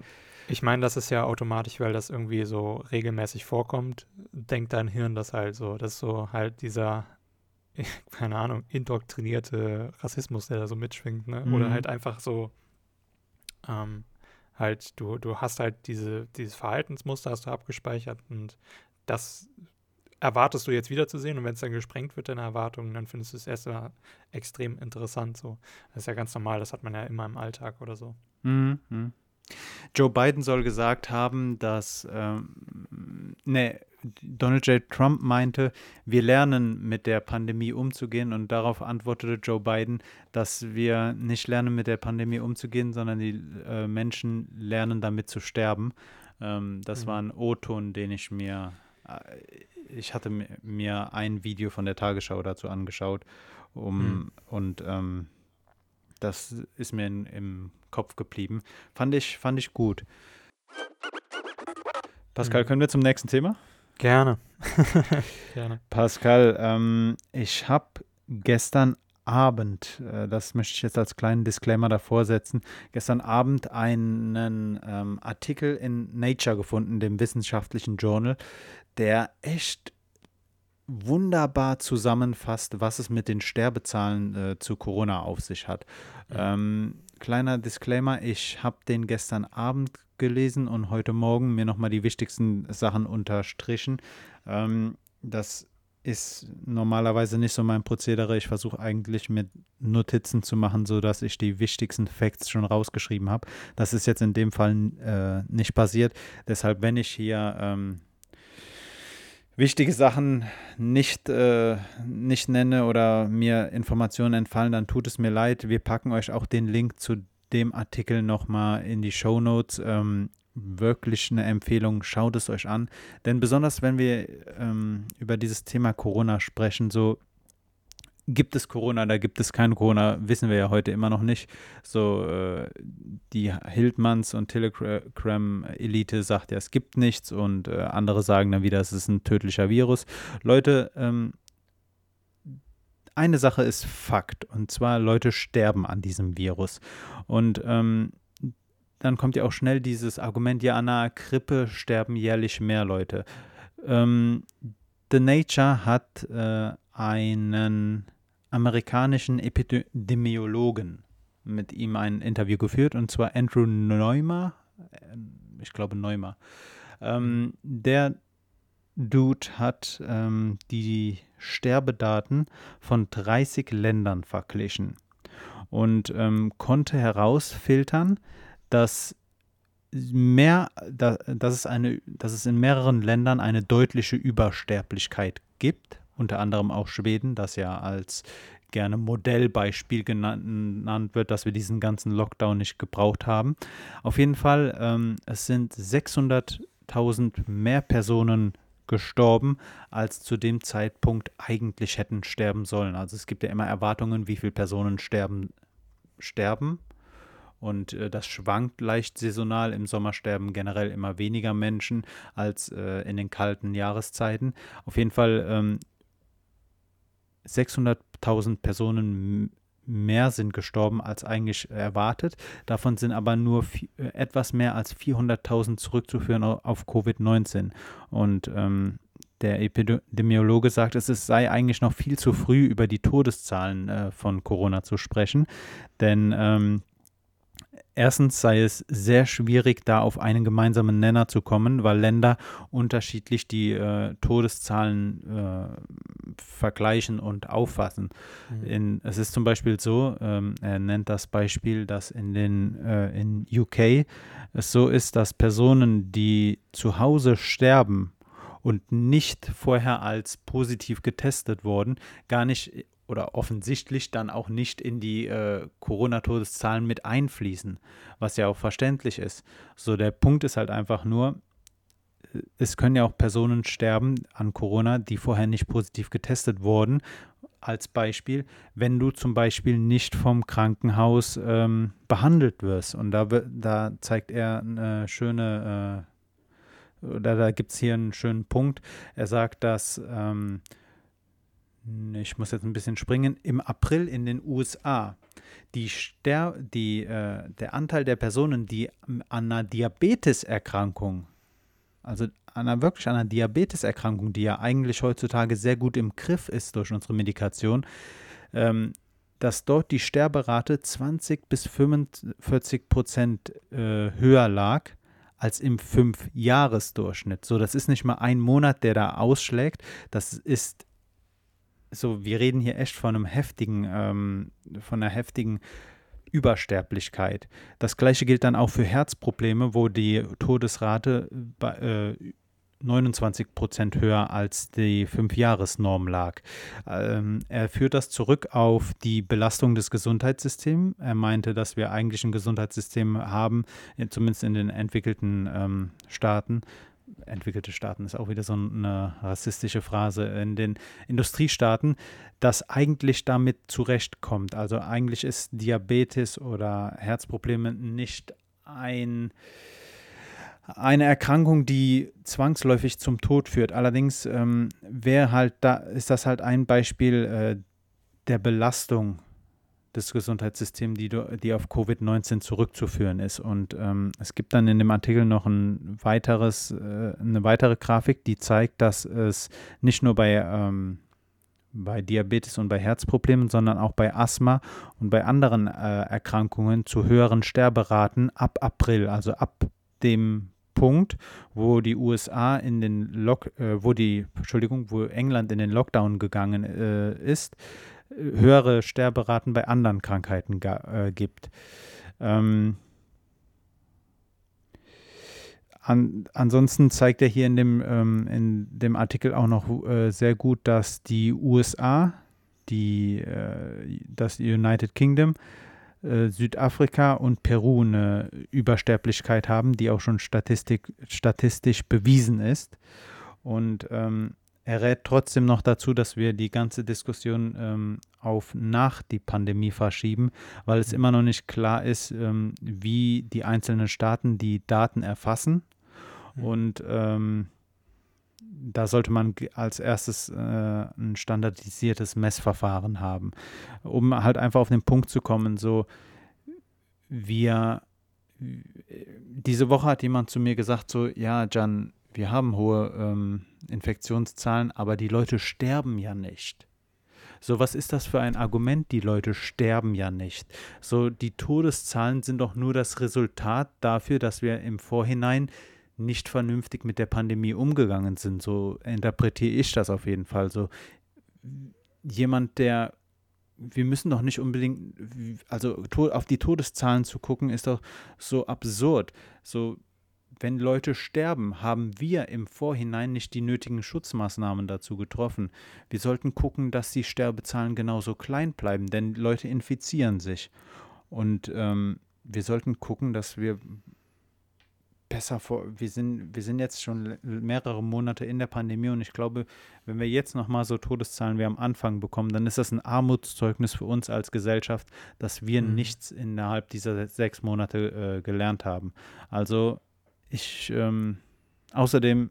Ich meine, das ist ja automatisch, weil das irgendwie so regelmäßig vorkommt, denkt dein Hirn das halt so. Das ist so halt dieser, keine Ahnung, indoktrinierte Rassismus, der da so mitschwingt, ne? Oder Mhm. halt einfach so, ähm, halt, du, du hast halt diese, dieses Verhaltensmuster hast du abgespeichert und das erwartest du jetzt wiederzusehen und wenn es dann gesprengt wird, deine Erwartungen, dann findest du es erstmal extrem interessant. So. Das ist ja ganz normal, das hat man ja immer im Alltag oder so. Mhm. mhm. Joe Biden soll gesagt haben, dass ähm, ne, Donald J. Trump meinte, wir lernen mit der Pandemie umzugehen und darauf antwortete Joe Biden, dass wir nicht lernen mit der Pandemie umzugehen, sondern die äh, Menschen lernen damit zu sterben. Ähm, das Mhm. war ein O-Ton, den ich mir, äh, ich hatte mi- mir ein Video von der Tagesschau dazu angeschaut, um Mhm. und ähm, das ist mir in, im Kopf geblieben. Fand ich, fand ich gut. Pascal, Mhm. können wir zum nächsten Thema? Gerne. Gerne. Pascal, ähm, ich habe gestern Abend, äh, das möchte ich jetzt als kleinen Disclaimer davor setzen, gestern Abend einen ähm, Artikel in Nature gefunden, dem wissenschaftlichen Journal, der echt wunderbar zusammenfasst, was es mit den Sterbezahlen äh, zu Corona auf sich hat. Mhm. Ähm, kleiner Disclaimer, ich habe den gestern Abend gelesen und heute Morgen mir nochmal die wichtigsten Sachen unterstrichen. Ähm, das ist normalerweise nicht so mein Prozedere. Ich versuche eigentlich mit Notizen zu machen, sodass ich die wichtigsten Facts schon rausgeschrieben habe. Das ist jetzt in dem Fall äh, nicht passiert. Deshalb, wenn ich hier ähm, wichtige Sachen nicht, äh, nicht nenne oder mir Informationen entfallen, dann tut es mir leid. Wir packen euch auch den Link zu dem Artikel nochmal in die Show Notes. Ähm, wirklich eine Empfehlung, schaut es euch an. Denn besonders wenn wir ähm, über dieses Thema Corona sprechen, so gibt es Corona, da gibt es kein Corona, wissen wir ja heute immer noch nicht. So, äh, die Hildmanns und Telegram-Elite sagt ja, es gibt nichts und äh, andere sagen dann wieder, es ist ein tödlicher Virus. Leute, ähm, eine Sache ist Fakt und zwar Leute sterben an diesem Virus. Und ähm, dann kommt ja auch schnell dieses Argument, ja, an einer Grippe sterben jährlich mehr Leute. Ähm, The Nature hat äh, einen amerikanischen Epidemiologen mit ihm ein Interview geführt, und zwar Andrew Neumer. äh, Ich glaube Neumer. Ähm, der Dude hat ähm, die Sterbedaten von 30 Ländern verglichen und ähm, konnte herausfiltern, dass mehr, da, dass, es eine, dass es in mehreren Ländern eine deutliche Übersterblichkeit gibt, unter anderem auch Schweden, das ja als gerne Modellbeispiel genannt, genannt wird, dass wir diesen ganzen Lockdown nicht gebraucht haben. Auf jeden Fall, ähm, es sind 600.000 mehr Personen gestorben, als zu dem Zeitpunkt eigentlich hätten sterben sollen. Also es gibt ja immer Erwartungen, wie viele Personen sterben, sterben. Und äh, das schwankt leicht saisonal. Im Sommer sterben generell immer weniger Menschen als äh, in den kalten Jahreszeiten. Auf jeden Fall ähm, 600.000 Personen mehr sind gestorben als eigentlich erwartet. Davon sind aber nur äh, etwas mehr als 400.000 zurückzuführen auf Covid-19. Und ähm, der Epidemiologe sagt, es sei eigentlich noch viel zu früh, über die Todeszahlen äh, von Corona zu sprechen. Denn ähm, erstens sei es sehr schwierig, da auf einen gemeinsamen Nenner zu kommen, weil Länder unterschiedlich die äh, Todeszahlen äh, vergleichen und auffassen. Mhm. In, es ist zum Beispiel so, ähm, er nennt das Beispiel, dass in den äh, in UK es so ist, dass Personen, die zu Hause sterben und nicht vorher als positiv getestet wurden, gar nicht oder offensichtlich dann auch nicht in die äh, Corona-Todeszahlen mit einfließen, was ja auch verständlich ist. So, der Punkt ist halt einfach nur, es können ja auch Personen sterben an Corona, die vorher nicht positiv getestet wurden. Als Beispiel, wenn du zum Beispiel nicht vom Krankenhaus ähm, behandelt wirst. Und da, da zeigt er eine schöne, äh, oder da gibt es hier einen schönen Punkt. Er sagt, dass ähm, ich muss jetzt ein bisschen springen, im April in den USA. Die Ster die, äh, der Anteil der Personen, die an einer Diabeteserkrankung, also an einer, wirklich einer Diabeteserkrankung, die ja eigentlich heutzutage sehr gut im Griff ist durch unsere Medikation, ähm, dass dort die Sterberate 20 bis 45 Prozent äh, höher lag als im Fünfjahresdurchschnitt. So, das ist nicht mal ein Monat, der da ausschlägt. Das ist so, wir reden hier echt von einem heftigen, ähm, von einer heftigen Übersterblichkeit. Das gleiche gilt dann auch für Herzprobleme, wo die Todesrate bei, äh, 29 Prozent höher als die Fünfjahresnorm lag. Ähm, er führt das zurück auf die Belastung des Gesundheitssystems. Er meinte, dass wir eigentlich ein Gesundheitssystem haben, zumindest in den entwickelten ähm, Staaten, entwickelte Staaten ist auch wieder so eine rassistische Phrase, in den Industriestaaten, das eigentlich damit zurechtkommt. Also eigentlich ist Diabetes oder Herzprobleme nicht ein eine Erkrankung, die zwangsläufig zum Tod führt. Allerdings ähm, wäre halt da, ist das halt ein Beispiel äh, der Belastung des Gesundheitssystems, die, die auf Covid-19 zurückzuführen ist. Und ähm, es gibt dann in dem Artikel noch ein weiteres, äh, eine weitere Grafik, die zeigt, dass es nicht nur bei, ähm, bei Diabetes und bei Herzproblemen, sondern auch bei Asthma und bei anderen äh, Erkrankungen zu höheren Sterberaten ab April, also ab dem Punkt, wo die USA in den Lock, äh, wo die, Entschuldigung, wo England in den Lockdown gegangen äh, ist, höhere Sterberaten bei anderen Krankheiten äh, gibt. Ähm, an, ansonsten zeigt er hier in dem, ähm, in dem Artikel auch noch äh, sehr gut, dass die USA, die, äh, das United Kingdom, äh, Südafrika und Peru eine Übersterblichkeit haben, die auch schon statistisch bewiesen ist. Und ähm, er rät trotzdem noch dazu, dass wir die ganze Diskussion ähm, auf nach die Pandemie verschieben, weil es immer noch nicht klar ist, ähm, wie die einzelnen Staaten die Daten erfassen. Mhm. Und ähm, da sollte man als erstes äh, ein standardisiertes Messverfahren haben, um halt einfach auf den Punkt zu kommen, so wir diese Woche hat jemand zu mir gesagt, so, ja, Jan, wir haben hohe ähm, Infektionszahlen, aber die Leute sterben ja nicht. So, was ist das für ein Argument? Die Leute sterben ja nicht. So, die Todeszahlen sind doch nur das Resultat dafür, dass wir im Vorhinein nicht vernünftig mit der Pandemie umgegangen sind. So interpretiere ich das auf jeden Fall. So jemand, der wir müssen doch nicht unbedingt, also auf die Todeszahlen zu gucken, ist doch so absurd. So, wenn Leute sterben, haben wir im Vorhinein nicht die nötigen Schutzmaßnahmen dazu getroffen. Wir sollten gucken, dass die Sterbezahlen genauso klein bleiben, denn Leute infizieren sich. Und ähm, wir sollten gucken, dass wir besser vor. Wir sind, wir sind jetzt schon mehrere Monate in der Pandemie und ich glaube, wenn wir jetzt nochmal so Todeszahlen wie am Anfang bekommen, dann ist das ein Armutszeugnis für uns als Gesellschaft, dass wir mhm. nichts innerhalb dieser sechs Monate äh, gelernt haben. Also ich, ähm, außerdem,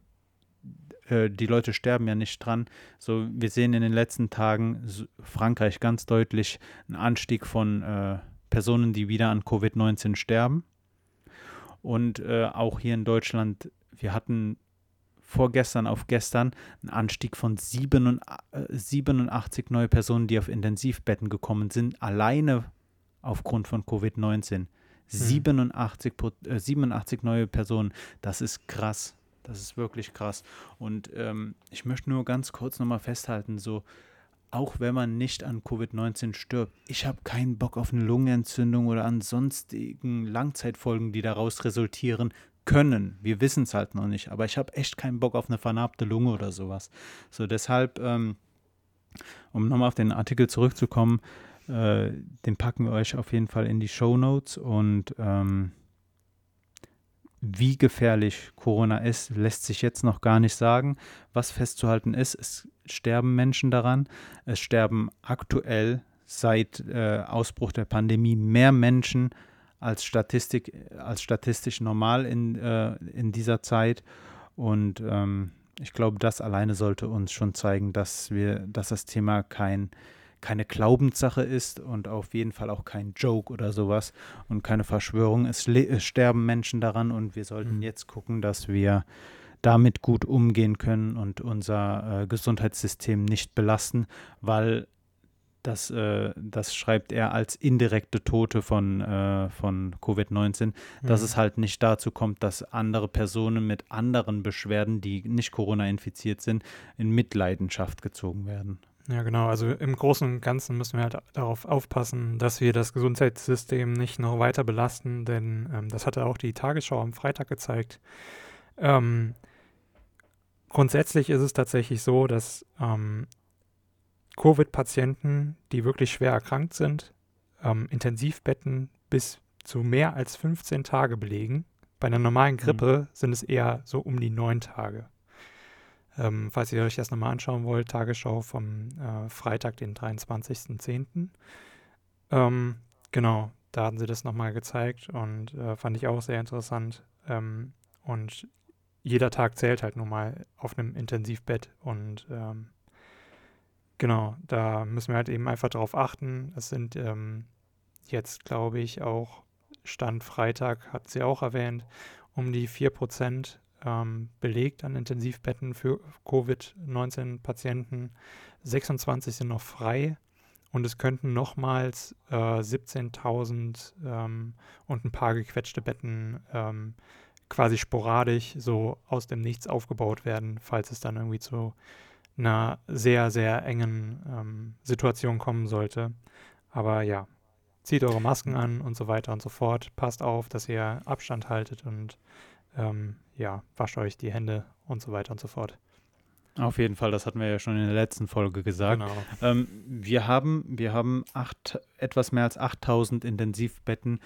äh, die Leute sterben ja nicht dran. So, wir sehen in den letzten Tagen Frankreich ganz deutlich einen Anstieg von äh, Personen, die wieder an Covid-19 sterben. Und äh, auch hier in Deutschland, wir hatten vorgestern auf gestern einen Anstieg von 87 neue Personen, die auf Intensivbetten gekommen sind, alleine aufgrund von Covid-19. Mhm. 87, äh, 87 neue Personen, das ist krass. Das ist wirklich krass. Und ähm, ich möchte nur ganz kurz nochmal festhalten, so auch wenn man nicht an Covid-19 stirbt. Ich habe keinen Bock auf eine Lungenentzündung oder an sonstigen Langzeitfolgen, die daraus resultieren können. Wir wissen es halt noch nicht, aber ich habe echt keinen Bock auf eine vernarbte Lunge oder sowas. So, deshalb, ähm, um nochmal auf den Artikel zurückzukommen, äh, den packen wir euch auf jeden Fall in die Show Notes und ähm, wie gefährlich Corona ist, lässt sich jetzt noch gar nicht sagen. Was festzuhalten ist, es sterben Menschen daran. Es sterben aktuell seit äh, Ausbruch der Pandemie mehr Menschen als, Statistik, als statistisch normal in, äh, in dieser Zeit. Und ähm, ich glaube, das alleine sollte uns schon zeigen, dass wir, dass das Thema kein, keine Glaubenssache ist und auf jeden Fall auch kein Joke oder sowas und keine Verschwörung. Es, es sterben Menschen daran und wir sollten mhm. jetzt gucken, dass wir damit gut umgehen können und unser äh, Gesundheitssystem nicht belasten, weil das, äh, das schreibt er als indirekte Tote von, äh, von Covid-19, mhm. dass es halt nicht dazu kommt, dass andere Personen mit anderen Beschwerden, die nicht Corona infiziert sind, in Mitleidenschaft gezogen werden. Ja, genau. Also im Großen und Ganzen müssen wir halt darauf aufpassen, dass wir das Gesundheitssystem nicht noch weiter belasten, denn ähm, das hatte auch die Tagesschau am Freitag gezeigt. Ähm, grundsätzlich ist es tatsächlich so, dass ähm, Covid-Patienten, die wirklich schwer erkrankt sind, ähm, Intensivbetten bis zu mehr als 15 Tage belegen. Bei einer normalen mhm. Grippe mhm. sind es eher so um die neun Tage. Ähm, falls ihr euch das nochmal anschauen wollt, Tagesschau vom äh, Freitag, den 23.10. Ähm, genau, da hatten sie das nochmal gezeigt und äh, fand ich auch sehr interessant. Ähm, und jeder Tag zählt halt nun mal auf einem Intensivbett und ähm, Genau, da müssen wir halt eben einfach darauf achten. Es sind ähm, jetzt, glaube ich, auch Stand Freitag, hat sie auch erwähnt, um die 4% ähm, belegt an Intensivbetten für Covid-19-Patienten. 26 sind noch frei und es könnten nochmals äh, 17.000 ähm, und ein paar gequetschte Betten ähm, quasi sporadisch so aus dem Nichts aufgebaut werden, falls es dann irgendwie zu einer sehr, sehr engen ähm, Situation kommen sollte. Aber ja, zieht eure Masken an und so weiter und so fort. Passt auf, dass ihr Abstand haltet und ähm, ja, wascht euch die Hände und so weiter und so fort. Auf jeden Fall, das hatten wir ja schon in der letzten Folge gesagt. Genau. Ähm, wir haben, wir haben acht, etwas mehr als 8000 Intensivbetten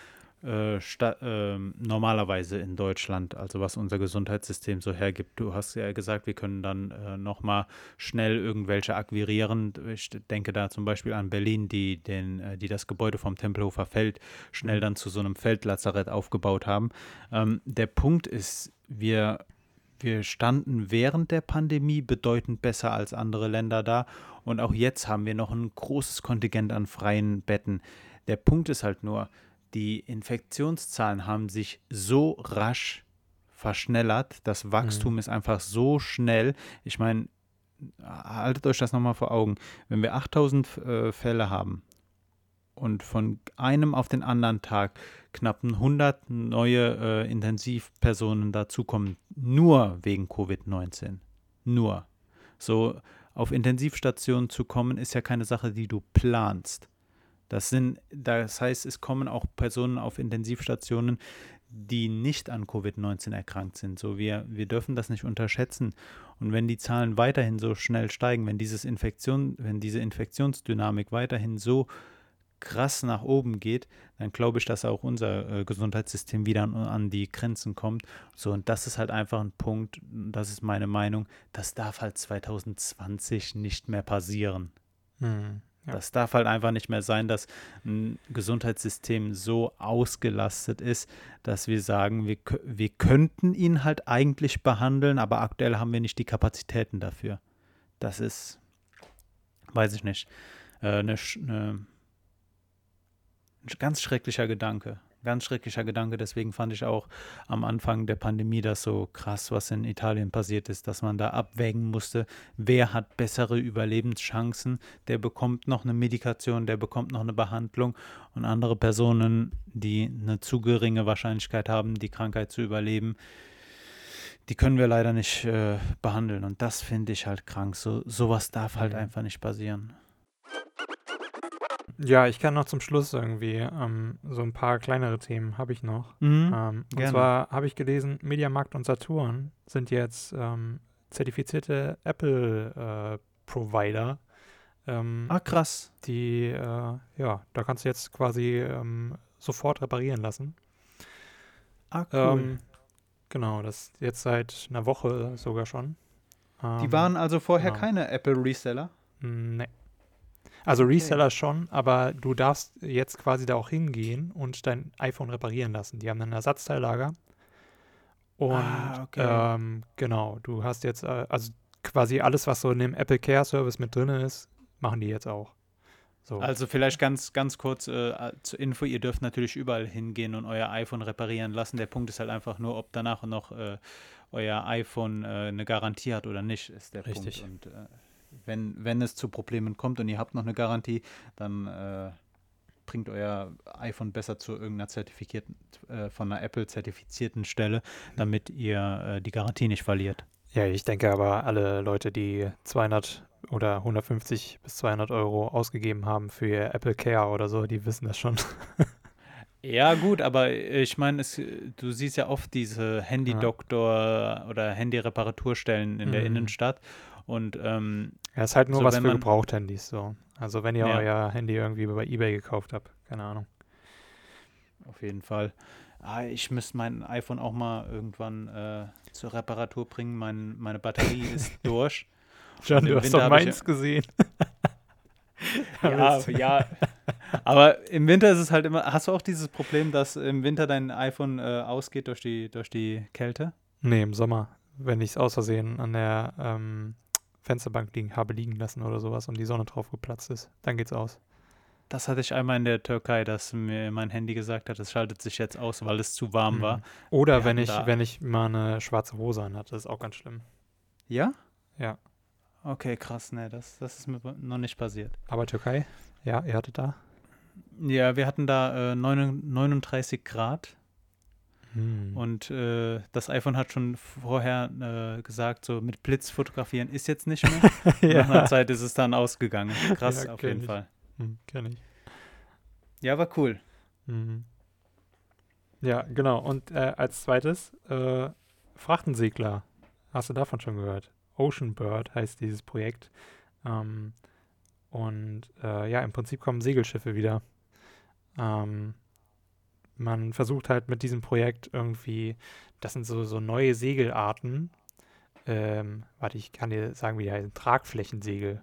äh, äh, normalerweise in Deutschland, also was unser Gesundheitssystem so hergibt. Du hast ja gesagt, wir können dann äh, nochmal schnell irgendwelche akquirieren. Ich denke da zum Beispiel an Berlin, die, den, äh, die das Gebäude vom Tempelhofer Feld schnell dann zu so einem Feldlazarett aufgebaut haben. Ähm, der Punkt ist, wir wir standen während der Pandemie bedeutend besser als andere Länder da. Und auch jetzt haben wir noch ein großes Kontingent an freien Betten. Der Punkt ist halt nur, die Infektionszahlen haben sich so rasch verschnellert. Das Wachstum mhm. ist einfach so schnell. Ich meine, haltet euch das nochmal vor Augen. Wenn wir 8000 äh, Fälle haben und von einem auf den anderen Tag knapp 100 neue äh, Intensivpersonen dazukommen, nur wegen Covid-19. Nur. So auf Intensivstationen zu kommen, ist ja keine Sache, die du planst. Das sind, das heißt, es kommen auch Personen auf Intensivstationen, die nicht an Covid-19 erkrankt sind. So, wir, wir dürfen das nicht unterschätzen. Und wenn die Zahlen weiterhin so schnell steigen, wenn dieses Infektion, wenn diese Infektionsdynamik weiterhin so krass nach oben geht, dann glaube ich, dass auch unser äh, Gesundheitssystem wieder an, an, die Grenzen kommt. So, und das ist halt einfach ein Punkt, das ist meine Meinung, das darf halt 2020 nicht mehr passieren. Hm. Das darf halt einfach nicht mehr sein, dass ein Gesundheitssystem so ausgelastet ist, dass wir sagen, wir, wir könnten ihn halt eigentlich behandeln, aber aktuell haben wir nicht die Kapazitäten dafür. Das ist, weiß ich nicht, äh, eine, eine, ein ganz schrecklicher Gedanke ganz schrecklicher Gedanke. Deswegen fand ich auch am Anfang der Pandemie das so krass, was in Italien passiert ist, dass man da abwägen musste, wer hat bessere Überlebenschancen, der bekommt noch eine Medikation, der bekommt noch eine Behandlung und andere Personen, die eine zu geringe Wahrscheinlichkeit haben, die Krankheit zu überleben, die können wir leider nicht äh, behandeln. Und das finde ich halt krank. So, sowas darf halt einfach nicht passieren. Ja, ich kann noch zum Schluss irgendwie ähm, so ein paar kleinere Themen habe ich noch. Mhm, ähm, und zwar habe ich gelesen, Mediamarkt und Saturn sind jetzt ähm, zertifizierte Apple-Provider. Äh, ah, krass. Die, äh, ja, da kannst du jetzt quasi ähm, sofort reparieren lassen. Ah, cool. Ähm, genau, das jetzt seit einer Woche sogar schon. die ähm, waren also vorher genau. keine Apple-Reseller? Nee. Also Reseller okay. schon, aber du darfst jetzt quasi da auch hingehen und dein iPhone reparieren lassen. Die haben ein Ersatzteillager Und Ah, okay. ähm, genau, du hast jetzt, äh, also quasi alles, was so in dem Apple Care Service mit drin ist, machen die jetzt auch. So. Also vielleicht ganz, ganz kurz äh, zur Info, ihr dürft natürlich überall hingehen und euer iPhone reparieren lassen. Der Punkt ist halt einfach nur, ob danach noch äh, euer iPhone äh, eine Garantie hat oder nicht, ist der Richtig. Punkt. Und äh, wenn, wenn es zu Problemen kommt und ihr habt noch eine Garantie, dann äh, bringt euer iPhone besser zu irgendeiner zertifizierten, äh, von einer Apple zertifizierten Stelle, damit ihr äh, die Garantie nicht verliert. Ja, ich denke aber, alle Leute, die 200 oder 150 bis 200 Euro ausgegeben haben für ihr Apple Care oder so, die wissen das schon. Ja, gut, aber ich meine, du siehst ja oft diese Handy-Doktor oder Handy-Reparaturstellen in der Mhm. Innenstadt. Und ähm, Ja, ist halt nur So, was für Gebrauchthandys so. Also wenn ihr Ja. euer Handy irgendwie bei eBay gekauft habt, keine Ahnung. auf jeden Fall. Ah, ich müsste mein iPhone auch mal irgendwann äh, zur Reparatur bringen. Mein, meine Batterie ist durch. John, du hast Winter doch hab ich meins gesehen. Ja, ja. Aber im Winter ist es halt immer. Hast du auch dieses Problem, dass im Winter dein iPhone äh, ausgeht durch die, durch die Kälte? Nee, im Sommer, wenn ich es aus Versehen an der ähm, Fensterbank liegen, habe liegen lassen oder sowas und die Sonne drauf geplatzt ist, dann geht's aus. Das hatte ich einmal in der Türkei, dass mir mein Handy gesagt hat, es schaltet sich jetzt aus, weil es zu warm war. Mhm. Oder Wir wenn ich, wenn ich mal eine schwarze Hose anhatte, das ist auch ganz schlimm. Ja? Ja. Okay, krass, ne, das, das ist mir noch nicht passiert. Aber Türkei? Ja, ihr hattet da? Ja, wir hatten da äh, neun- 39 Grad Hm. und äh, das iPhone hat schon vorher äh, gesagt, so mit Blitz fotografieren ist jetzt nicht mehr. Und Nach einer Zeit ist es dann ausgegangen. Krass, Ja, auf jeden ich. Fall. Hm, kenn ich. Ja, war cool. Mhm. Ja, genau. Und äh, als zweites, äh, Frachtensegler. Hast du davon schon gehört? Ocean Bird heißt dieses Projekt. Ähm, und äh, ja, im Prinzip kommen Segelschiffe wieder. Ähm, man versucht halt mit diesem Projekt irgendwie, das sind so, so neue Segelarten. Ähm, warte, ich kann dir sagen, wie die heißen. Tragflächensegel.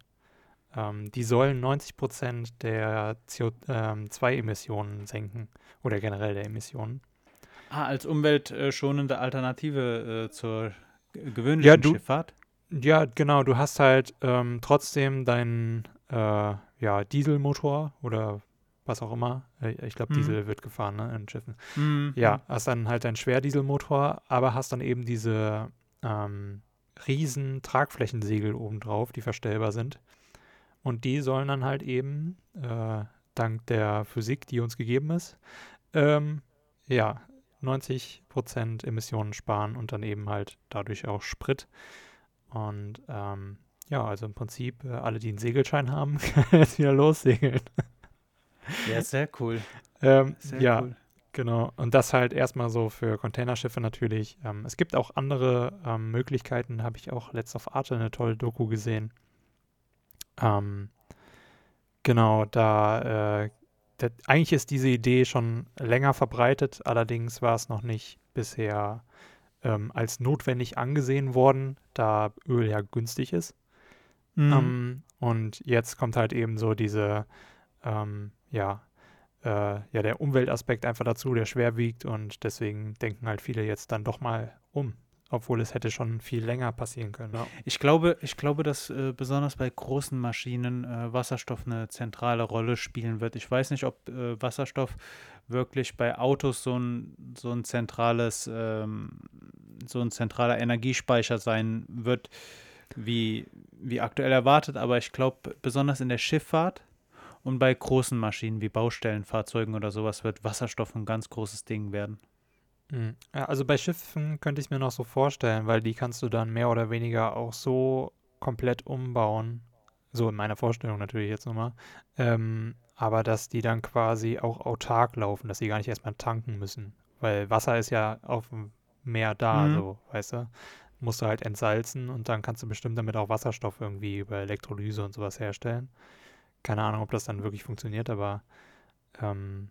Ähm, die sollen 90 Prozent der CO2-Emissionen senken oder generell der Emissionen. Ah, als umweltschonende Alternative äh, zur gewöhnlichen Ja, du- Schifffahrt. Ja, genau. Du hast halt ähm, trotzdem deinen äh, ja, Dieselmotor oder was auch immer. Äh, Ich glaube, Mhm. Diesel wird gefahren ne, in Schiffen. Mhm. Ja, hast dann halt deinen Schwerdieselmotor, aber hast dann eben diese ähm, riesen Tragflächensegel obendrauf, die verstellbar sind. Und die sollen dann halt eben, äh, dank der Physik, die uns gegeben ist, ähm, ja, 90% Emissionen sparen und dann eben halt dadurch auch Sprit. Und ähm, ja, also im Prinzip, äh, alle, die einen Segelschein haben, können jetzt wieder lossegeln. Ja, sehr cool. Ähm, Sehr ja, cool. Genau, und das halt erstmal so für Containerschiffe natürlich. Ähm, es gibt auch andere ähm, Möglichkeiten, habe ich auch letzt auf Arte eine tolle Doku gesehen. Ähm, genau, da, äh, da eigentlich ist diese Idee schon länger verbreitet, allerdings war es noch nicht bisher ähm, als notwendig angesehen worden, da Öl ja günstig ist. Mhm. Ähm, und jetzt kommt halt eben so diese, ähm, ja, äh, ja, der Umweltaspekt einfach dazu, der schwer wiegt und deswegen denken halt viele jetzt dann doch mal um, obwohl es hätte schon viel länger passieren können. Ich glaube, ich glaube, dass äh, besonders bei großen Maschinen äh, Wasserstoff eine zentrale Rolle spielen wird. Ich weiß nicht, ob äh, Wasserstoff wirklich bei Autos so ein, so ein zentrales, ähm, so ein zentraler Energiespeicher sein wird, wie, wie aktuell erwartet, aber ich glaube, besonders in der Schifffahrt und bei großen Maschinen wie Baustellenfahrzeugen oder sowas wird Wasserstoff ein ganz großes Ding werden. Mhm. Ja, also bei Schiffen könnte ich es mir noch so vorstellen, weil die kannst du dann mehr oder weniger auch so komplett umbauen. So in meiner Vorstellung natürlich jetzt nochmal. Ähm, aber dass die dann quasi auch autark laufen, dass sie gar nicht erstmal tanken müssen. Weil Wasser ist ja auf dem Meer da, Mhm. so, weißt du? Musst du halt entsalzen und dann kannst du bestimmt damit auch Wasserstoff irgendwie über Elektrolyse und sowas herstellen. Keine Ahnung, ob das dann wirklich funktioniert, aber ähm,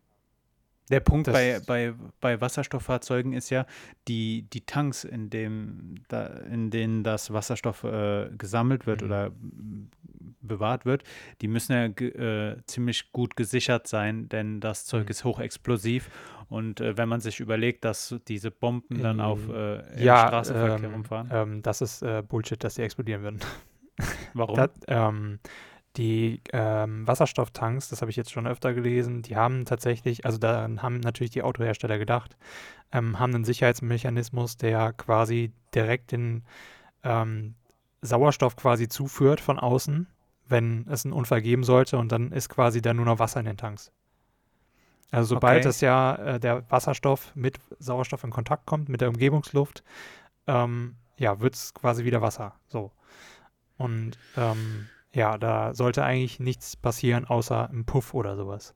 Der Punkt bei, bei, bei Wasserstofffahrzeugen ist ja, die, die Tanks, in, dem, da, in denen das Wasserstoff äh, gesammelt wird Mhm. oder mm, bewahrt wird, die müssen ja äh, ziemlich gut gesichert sein, denn das Zeug Mhm. ist hochexplosiv. Und äh, wenn man sich überlegt, dass diese Bomben dann auf äh, im ja, Straßenverkehr ähm, rumfahren, ähm, das ist äh, Bullshit, dass die explodieren würden. warum? Das, ähm, die ähm, Wasserstofftanks, das habe ich jetzt schon öfter gelesen, die haben tatsächlich, also daran haben natürlich die Autohersteller gedacht, ähm, haben einen Sicherheitsmechanismus, der quasi direkt den ähm, Sauerstoff quasi zuführt von außen, wenn es einen Unfall geben sollte und dann ist quasi da nur noch Wasser in den Tanks. Also sobald Okay. es ja äh, der Wasserstoff mit Sauerstoff in Kontakt kommt, mit der Umgebungsluft, ähm, ja, wird es quasi wieder Wasser. So. Und ähm, ja, da sollte eigentlich nichts passieren, außer ein Puff oder sowas.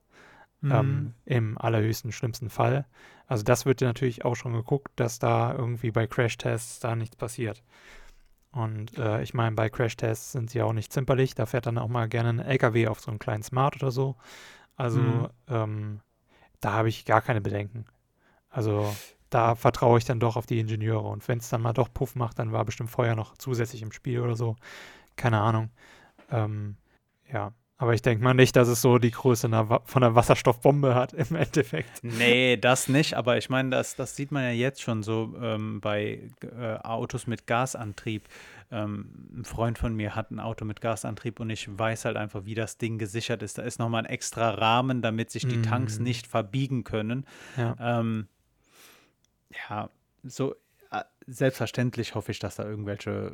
Mhm. Ähm, Im allerhöchsten, schlimmsten Fall. Also das wird natürlich auch schon geguckt, dass da irgendwie bei Crashtests da nichts passiert. Und äh, ich meine, bei Crashtests sind sie auch nicht zimperlich. Da fährt dann auch mal gerne ein LKW auf so einen kleinen Smart oder so. Also Mhm. ähm, da habe ich gar keine Bedenken. Also da vertraue ich dann doch auf die Ingenieure. Und wenn es dann mal doch Puff macht, dann war bestimmt Feuer noch zusätzlich im Spiel oder so. Keine Ahnung. Ähm, ja, aber ich denke mal nicht, dass es so die Größe einer von einer Wasserstoffbombe hat im Endeffekt. Nee, das nicht, aber ich meine, das, das sieht man ja jetzt schon so ähm, bei äh, Autos mit Gasantrieb. Ähm, ein Freund von mir hat ein Auto mit Gasantrieb und ich weiß halt einfach, wie das Ding gesichert ist. Da ist nochmal ein extra Rahmen, damit sich die Tanks Mm. nicht verbiegen können. Ja. Ähm, ja, so äh, selbstverständlich hoffe ich, dass da irgendwelche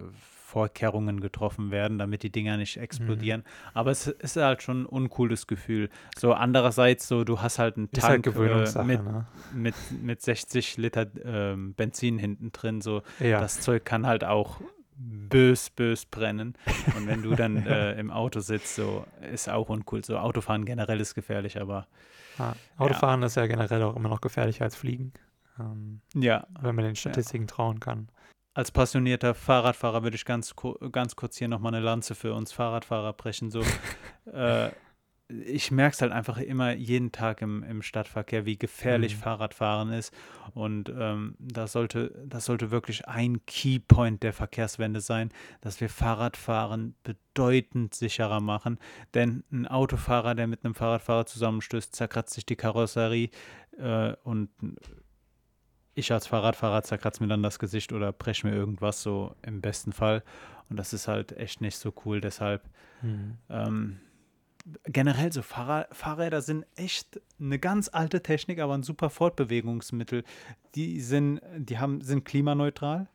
Vorkehrungen getroffen werden, damit die Dinger nicht explodieren. Aber es ist halt schon ein uncooles Gefühl. So andererseits, so du hast halt einen Ist halt Tank äh, Gewöhnungssache, mit, ne? mit, mit 60 Liter ähm, Benzin hinten drin. So Ja. das Zeug kann halt auch bös, bös brennen. Und wenn du dann äh, im Auto sitzt, so ist auch uncool. So Autofahren generell ist gefährlich, aber ja. Autofahren ist ja generell auch immer noch gefährlicher als Fliegen. Ähm, ja, wenn man den Statistiken trauen kann. Als passionierter Fahrradfahrer würde ich ganz, ganz kurz hier nochmal eine Lanze für uns Fahrradfahrer brechen. So, äh, ich merke es halt einfach immer jeden Tag im, im Stadtverkehr, wie gefährlich Mhm. Fahrradfahren ist. Und ähm, das, sollte, das sollte wirklich ein Keypoint der Verkehrswende sein, dass wir Fahrradfahren bedeutend sicherer machen. Denn ein Autofahrer, der mit einem Fahrradfahrer zusammenstößt, zerkratzt sich die Karosserie äh, und ich als Fahrradfahrer zerkratze mir dann das Gesicht oder breche mir irgendwas, so im besten Fall. Und das ist halt echt nicht so cool. Deshalb Mhm. ähm, generell so Fahrrad, Fahrräder sind echt eine ganz alte Technik, aber ein super Fortbewegungsmittel. Die sind, die haben, sind klimaneutral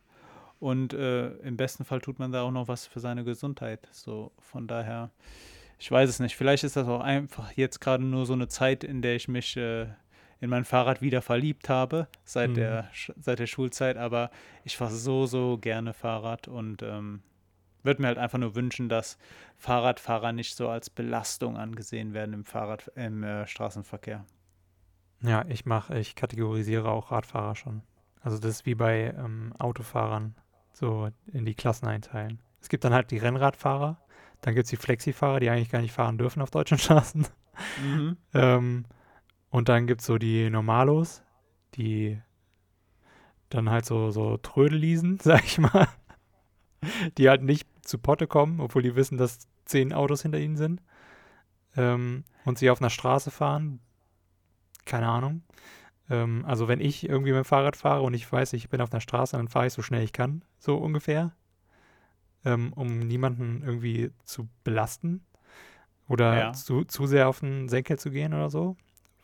und äh, im besten Fall tut man da auch noch was für seine Gesundheit. So von daher, ich weiß es nicht. Vielleicht ist das auch einfach jetzt gerade nur so eine Zeit, in der ich mich äh, in mein Fahrrad wieder verliebt habe, seit, Mhm. der, seit der Schulzeit, aber ich fahre so, so gerne Fahrrad und ähm, würde mir halt einfach nur wünschen, dass Fahrradfahrer nicht so als Belastung angesehen werden im Fahrrad, im äh, Straßenverkehr. Ja, ich mache, ich kategorisiere auch Radfahrer schon. Also das ist wie bei ähm, Autofahrern, so in die Klassen einteilen. Es gibt dann halt die Rennradfahrer, dann gibt es die Flexifahrer, die eigentlich gar nicht fahren dürfen auf deutschen Straßen. Ähm, und dann gibt es so die Normalos, die dann halt so, so Trödelisen, sag ich mal, die halt nicht zu Potte kommen, obwohl die wissen, dass zehn Autos hinter ihnen sind. Ähm, und sie auf einer Straße fahren, keine Ahnung. Ähm, also wenn ich irgendwie mit dem Fahrrad fahre und ich weiß, ich bin auf einer Straße, dann fahre ich so schnell ich kann, so ungefähr, ähm, um niemanden irgendwie zu belasten oder Ja. zu, zu sehr auf den Senkel zu gehen oder so.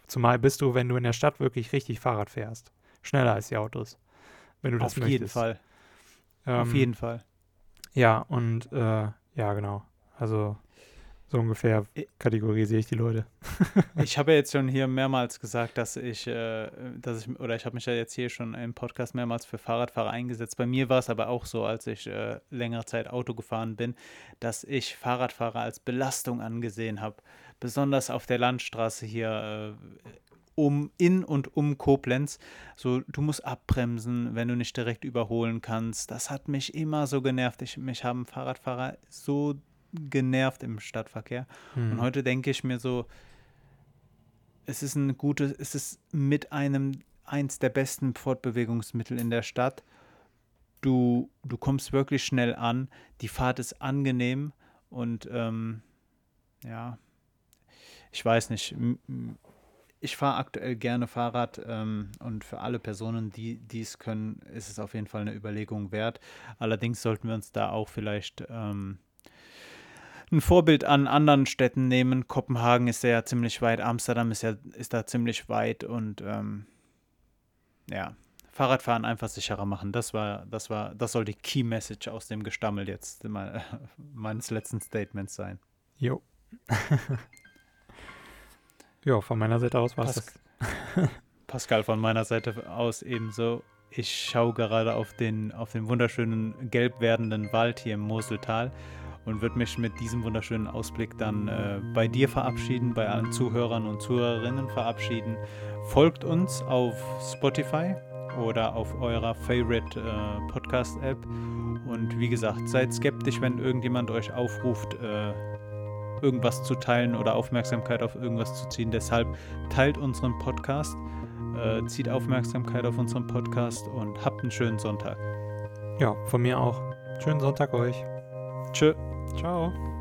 Zumal bist du, wenn du in der Stadt wirklich richtig Fahrrad fährst, schneller als die Autos, wenn du das Auf möchtest. jeden Fall. Auf Ähm, jeden Fall. Ja, und äh, ja, genau. Also so ungefähr kategorisiere ich die Leute. Ich habe ja jetzt schon hier mehrmals gesagt, dass ich, äh, dass ich, oder ich habe mich ja jetzt hier schon im Podcast mehrmals für Fahrradfahrer eingesetzt. Bei mir war es aber auch so, als ich äh, längere Zeit Auto gefahren bin, dass ich Fahrradfahrer als Belastung angesehen habe. Besonders auf der Landstraße hier äh, um in und um Koblenz. So, du musst abbremsen, wenn du nicht direkt überholen kannst. Das hat mich immer so genervt. Ich, mich haben Fahrradfahrer so genervt im Stadtverkehr. Und Hm. heute denke ich mir so, es ist ein gutes, es ist mit einem eins der besten Fortbewegungsmittel in der Stadt. Du, du kommst wirklich schnell an, die Fahrt ist angenehm und ähm, ja, ich weiß nicht, ich fahre aktuell gerne Fahrrad ähm, und für alle Personen, die dies können, ist es auf jeden Fall eine Überlegung wert. Allerdings sollten wir uns da auch vielleicht ähm, ein Vorbild an anderen Städten nehmen. Kopenhagen ist ja ziemlich weit, Amsterdam ist ja ist da ziemlich weit und ähm, ja, Fahrradfahren einfach sicherer machen. Das war, das war, das soll die Key Message aus dem Gestammel jetzt meines letzten Statements sein. Jo. ja, von meiner Seite aus war es Pas das. Pascal, von meiner Seite aus ebenso. Ich schaue gerade auf den, auf den wunderschönen gelb werdenden Wald hier im Moseltal und würde mich mit diesem wunderschönen Ausblick dann äh, bei dir verabschieden, bei allen Zuhörern und Zuhörerinnen verabschieden. Folgt uns auf Spotify oder auf eurer Favorite äh, Podcast-App. Und wie gesagt, seid skeptisch, wenn irgendjemand euch aufruft, äh, irgendwas zu teilen oder Aufmerksamkeit auf irgendwas zu ziehen. Deshalb teilt unseren Podcast, äh, zieht Aufmerksamkeit auf unseren Podcast und habt einen schönen Sonntag. Ja, von mir auch. Schönen Sonntag euch. Tschö. Ciao.